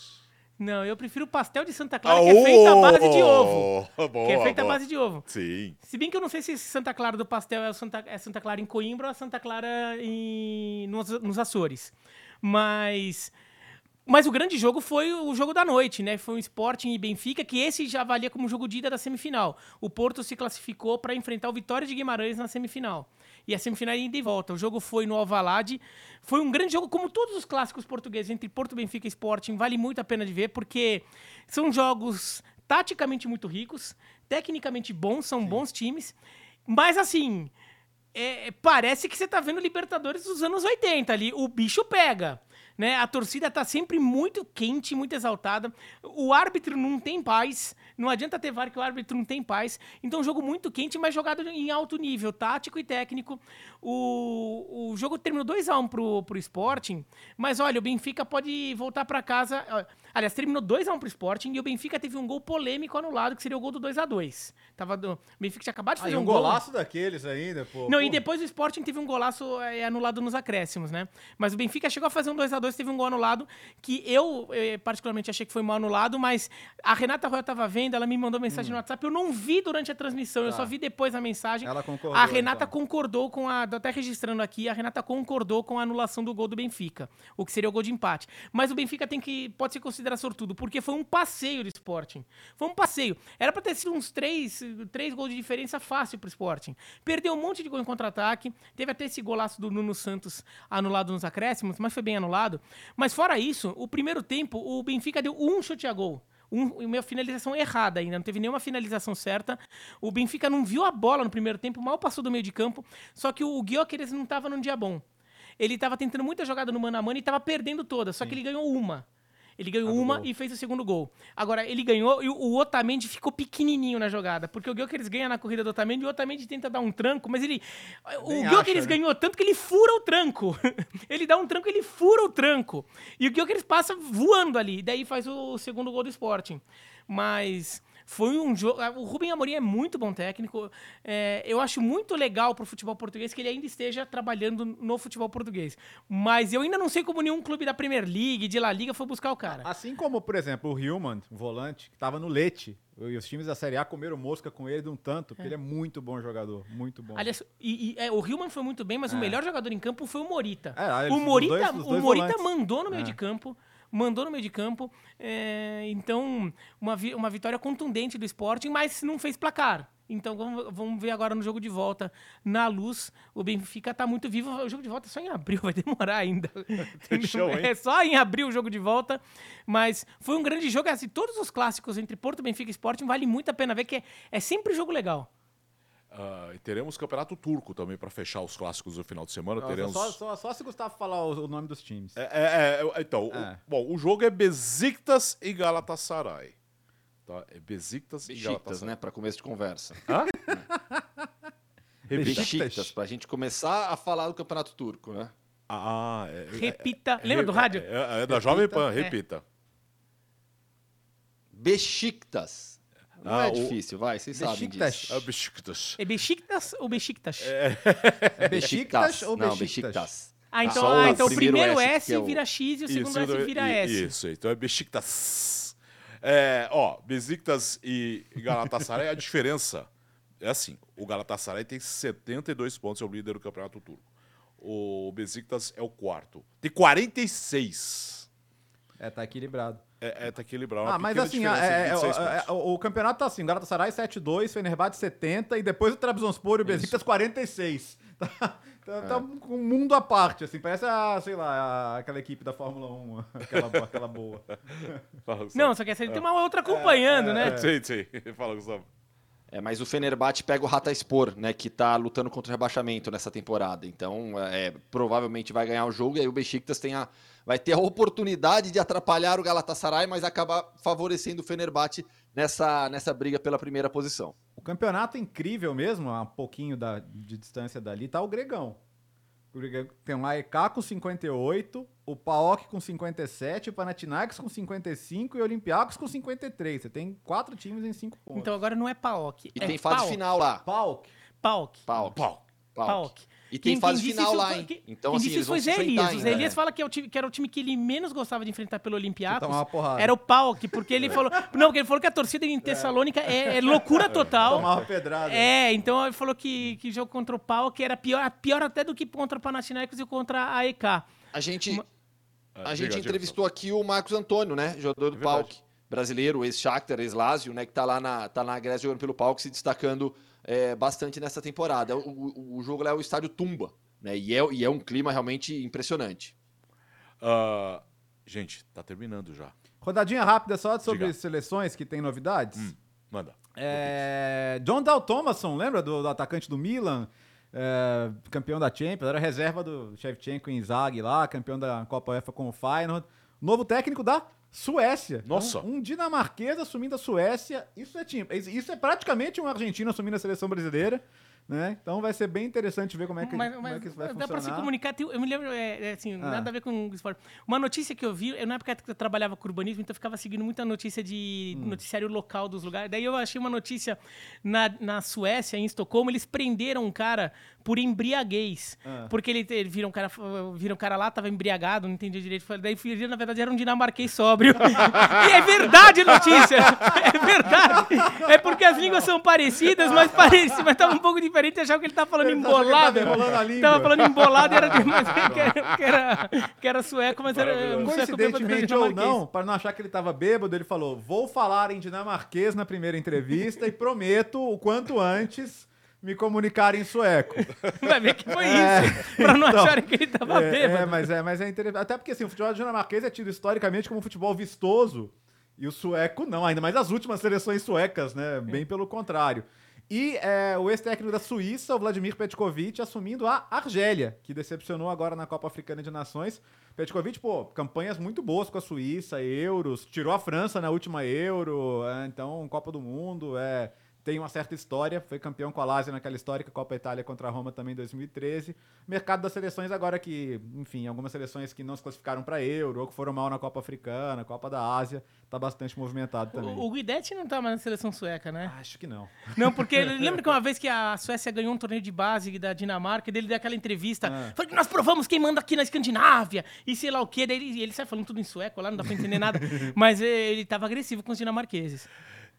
Não, eu prefiro o pastel de Santa Clara, que é feito à base de ovo. Boa, Que é feito à base de ovo. Sim. Se bem que eu não sei se esse Santa Clara do pastel é, Santa, é Santa Clara em Coimbra ou é Santa Clara em, nos, nos Açores. Mas. Mas o grande jogo foi o jogo da noite, né? Foi o Sporting e Benfica, que esse já valia como jogo de ida da semifinal. O Porto se classificou para enfrentar o Vitória de Guimarães na semifinal. E a semifinal é ida e volta. O jogo foi no Alvalade. Foi um grande jogo, como todos os clássicos portugueses, entre Porto, Benfica e Sporting. Vale muito a pena de ver, porque são jogos taticamente muito ricos, tecnicamente bons, são bons times. Mas assim, é, parece que você tá vendo Libertadores dos anos 80 ali. O bicho pega. Né? A torcida tá sempre muito quente, muito exaltada. O árbitro não tem paz. Não adianta ter VAR que o árbitro não tem paz. Então, um jogo muito quente, mas jogado em alto nível, tático e técnico. O, o jogo terminou 2x1 pro, pro Sporting. Mas olha, o Benfica pode voltar para casa. Aliás, terminou 2x1 pro Sporting e o Benfica teve um gol polêmico anulado, que seria o gol do 2x2. Tava do... O Benfica tinha acabado de fazer Aí um um gol. golaço daqueles ainda, pô. Não, Pô, e depois o Sporting teve um golaço é, anulado nos acréscimos, né? Mas o Benfica chegou a fazer um 2x2 2 teve um gol anulado que eu, eh, particularmente, achei que foi mal anulado, mas a Renata Roya tava vendo, ela me mandou mensagem no WhatsApp, eu não vi durante a transmissão, eu Tá. só vi depois a mensagem. Ela concordou, A Renata então. concordou com a. Tô até registrando aqui, a Renata concordou com a anulação do gol do Benfica, o que seria o gol de empate. Mas o Benfica tem que. pode ser considerado sortudo, porque foi um passeio do Sporting. Foi um passeio. Era pra ter sido uns três, três gols de diferença fácil pro Sporting. Perdeu um monte de gol em contra-ataque. Teve até esse golaço do Nuno Santos anulado nos acréscimos, mas foi bem anulado. Mas fora isso, o primeiro tempo, o Benfica deu um chute a gol. Um, uma finalização errada ainda, não teve nenhuma finalização certa. O Benfica não viu a bola no primeiro tempo, mal passou do meio de campo. Só que o Gyökeres não estava num dia bom. Ele estava tentando muita jogada no mano a mano e estava perdendo todas, só que ele ganhou uma. Ele ganhou uma e fez o segundo gol. Agora, ele ganhou e o- o Otamendi ficou pequenininho na jogada, porque o Gyökeres ganha na corrida do Otamendi e o Otamendi tenta dar um tranco, mas ele... O Nem Gyökeres acha, né? ganhou tanto que ele fura o tranco. ele dá um tranco ele fura o tranco. E o Gyökeres passa voando ali, e daí faz o segundo gol do Sporting. Mas foi um jogo. O Rubem Amorim é muito bom técnico. É, eu acho muito legal pro futebol português que ele ainda esteja trabalhando no futebol português. Mas eu ainda não sei como nenhum clube da Premier League, de La Liga, foi buscar o cara. Assim como, por exemplo, o Hillman, o volante, que tava no Leite. E os times da Série A comeram mosca com ele de um tanto, porque ele é muito bom jogador, muito bom. Aliás, e, e, é, o Hillman foi muito bem, mas o melhor jogador em campo foi o Morita. É, o Morita, dois- os o dois Morita volantes. mandou no meio É. de campo. Mandou no meio de campo. é, então, uma, vi- uma vitória contundente do Sporting, mas não fez placar. Então, vamos, vamos ver agora no jogo de volta. Na luz, o Benfica tá muito vivo. O jogo de volta é só em abril, vai demorar ainda. Hein? É só em abril o jogo de volta. Mas foi um grande jogo. Assim, todos os clássicos entre Porto, Benfica e Sporting vale muito a pena ver que é, é sempre jogo legal. Ah, e teremos campeonato turco também para fechar os clássicos do final de semana. Nossa, teremos. só, só, só se Gustavo falar o, o nome dos times. É, é, é, então, o- É. bom, o jogo é Besiktas e Galatasaray. Tá? É Besiktas e Besiktas, Galatasaray. né? Para começo de conversa. Hã? Besiktas, pra gente começar a falar do campeonato turco, né? Ah, é, é- Repita. é- Lembra do é- rádio? É, é da Jovem Pan, É. repita. Besiktas. Não Ah, é o- difícil, vai, vocês sabem Besiktas. disso. É Besiktas. É Besiktas ou Besiktas? É Besiktas ou Não, Besiktas? Besiktas. Ah, então, ah, o então o primeiro S, S, é o- vira X e o segundo S vira S. Isso, então é Besiktas. É, ó, Besiktas e Galatasaray, a diferença é assim, o Galatasaray tem 72 pontos, é o líder do campeonato turco. O Besiktas é o quarto. Tem 46. É, tá equilibrado. É, é tá equilibrado. uma Ah, mas assim, de é- é- 26 é- o, o campeonato tá assim, Galatasaray 7-2, Fenerbahçe 70 e depois o Trabzonspor e o Besiktas 46. Tá, tá, tá com um mundo à parte, assim, parece a, sei lá, a- aquela equipe da Fórmula 1, aquela, aquela boa. Fala. Não, só que essa tem uma outra acompanhando, né? Sim, sim. Fala, Gustavo. É, mas o Fenerbahçe pega o Rataspor, né, que tá lutando contra o rebaixamento nessa temporada. Então, é, provavelmente vai ganhar o jogo e aí o Besiktas tem a, vai ter a oportunidade de atrapalhar o Galatasaray, mas acabar favorecendo o Fenerbahçe nessa, nessa briga pela primeira posição. O campeonato incrível mesmo, a um pouquinho da, de distância dali, tá o Gregão. O Gregão tem o AEK com 58, o PAOK com 57, o Panathinaikos com 55 e o Olympiacos com 53. Você tem quatro times em cinco pontos. Então agora não é PAOK. E é tem fase PAOK. final lá. PAOK. PAOK. PAOK. Pau. PAOK. E tem Quem- fase quem final isso lá, hein? quem- Então, quem assim, disse eles isso foi Zé Elias. O ainda, Zé Elias né? fala que, é o time, que era o time que ele menos gostava de enfrentar pelo Olympiacos. Uma. Era o PAOK, porque ele falou... Não, porque ele falou que a torcida em Tessalônica é, é loucura total. Tomar uma pedrada. É, então ele falou que, que jogo contra o PAOK era pior, pior até do que contra o Panathinaikos e contra a EK. A gente, Ah, a gente diga, diga, entrevistou aqui o Marcos Antônio, né? Jogador do É brasileiro, ex-Shakhtar, ex-Lazio, né? Que tá lá na, tá na Grécia jogando pelo PAOK, se destacando é, bastante nessa temporada. O, o- o jogo lá é o estádio Tumba, né? E é, e é um clima realmente impressionante. Ah, gente, tá terminando já. Rodadinha rápida só sobre Diga. seleções que tem novidades. Manda. É, John Dal Thomason, lembra do, do atacante do Milan? É, campeão da Champions, era reserva do Shevchenko em Zag lá, campeão da Copa UEFA com o Feyenoord. Novo técnico da Suécia. Nossa. Um, um dinamarquês assumindo a Suécia. Isso é, time- isso é praticamente um argentino assumindo a seleção brasileira. Né? Então vai ser bem interessante ver como é que, Mas, como é mas que isso vai dá funcionar. pra se comunicar. Eu me lembro, é, é, assim, Ah. nada a ver com esporte. Uma notícia que eu vi, eu, na época que eu trabalhava com urbanismo, então eu ficava seguindo muita notícia de Hum. noticiário local dos lugares. Daí eu achei uma notícia na, na Suécia, em Estocolmo, eles prenderam um cara por embriaguez. Ah. Porque ele, ele viram um cara, viram um cara lá, tava embriagado, não entendia direito. Daí na verdade era um dinamarquês sóbrio. e é verdade a notícia! É verdade! É porque as línguas são parecidas, mas parecidas, mas tava um pouco diferente achava que ele tava falando Ele tava embolado. Tava falando embolado e era, de- mas que, era, que, era, que era sueco, mas era um Coincidentemente ou não, para não achar que ele estava bêbado, ele falou: vou falar em dinamarquês na primeira entrevista e prometo o quanto antes me comunicar em sueco. Vai ver que foi É, isso. Pra não então, acharem que ele tava é, bêbado. É, mas é, mas é interessante. Até porque assim, o futebol dinamarquês é tido historicamente como um futebol vistoso e o sueco não, ainda mais as últimas seleções suecas, né? Bem pelo contrário. E é, o ex-técnico da Suíça, o Vladimir Petkovic, assumindo a Argélia, que decepcionou agora na Copa Africana de Nações. Petkovic, pô, campanhas muito boas com a Suíça, euros, tirou a França na última Euro, é, então Copa do Mundo, é, tem uma certa história, foi campeão com a Lazio naquela histórica Copa Itália contra a Roma também em 2013. Mercado das seleções agora que, enfim, algumas seleções que não se classificaram para Euro ou que foram mal na Copa Africana, Copa da Ásia, tá bastante movimentado também. O, o Guidetti não tá mais na seleção sueca, né? Acho que não. Não, porque lembra que uma vez que a Suécia ganhou um torneio de base da Dinamarca, e dele deu aquela entrevista, Ah. falou que nós provamos quem manda aqui na Escandinávia, e sei lá o quê, daí ele, ele sai falando tudo em sueco lá, não dá pra entender nada, mas eh, ele tava agressivo com os dinamarqueses.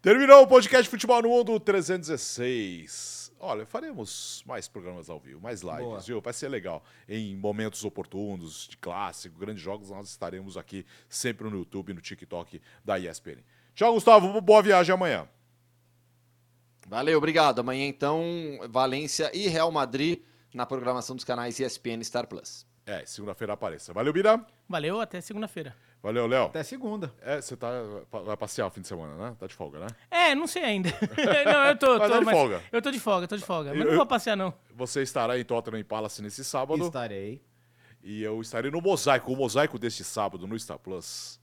Terminou o podcast Futebol no Mundo 316. Olha, faremos mais programas ao vivo, mais lives, Boa. viu? Vai ser legal. Em momentos oportunos, de clássico, grandes jogos, nós estaremos aqui sempre no YouTube e no TikTok da ESPN. Tchau, Gustavo. Boa viagem amanhã. Valeu, obrigado. Amanhã, então, Valência e Real Madrid na programação dos canais ESPN e Star Plus. É, segunda-feira apareça. Valeu, Bira. Valeu, até segunda-feira. Valeu, Léo. Até segunda. É, você tá, vai passear o fim de semana, né? Tá de folga, né? É, não sei ainda. não, eu tô, Mas tô é de folga. Eu tô de folga, tô de folga. Mas Eu- não vou passear, não. Você estará em Tottenham Palace nesse sábado. Estarei. E eu estarei no Mosaico. O Mosaico deste sábado no Star Plus.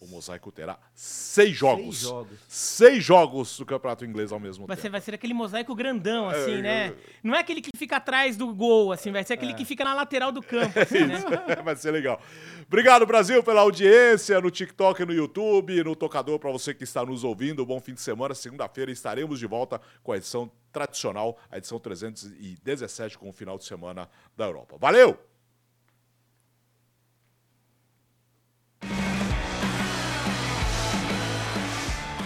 O Mosaico terá seis jogos. Seis jogos. Seis jogos do Campeonato Inglês ao mesmo Vai ser, tempo. vai ser aquele mosaico grandão, assim, É, né? eu- Não é aquele que fica atrás do gol, assim, vai ser aquele que fica na lateral do campo, assim, né? Vai ser legal. Obrigado, Brasil, pela audiência no TikTok, no YouTube, no tocador para você que está nos ouvindo. Bom fim de semana. Segunda-feira estaremos de volta com a edição tradicional, a edição 317, com o final de semana da Europa. Valeu!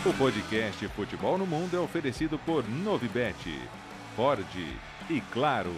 O podcast Futebol no Mundo é oferecido por Novibet, Ford e Claro.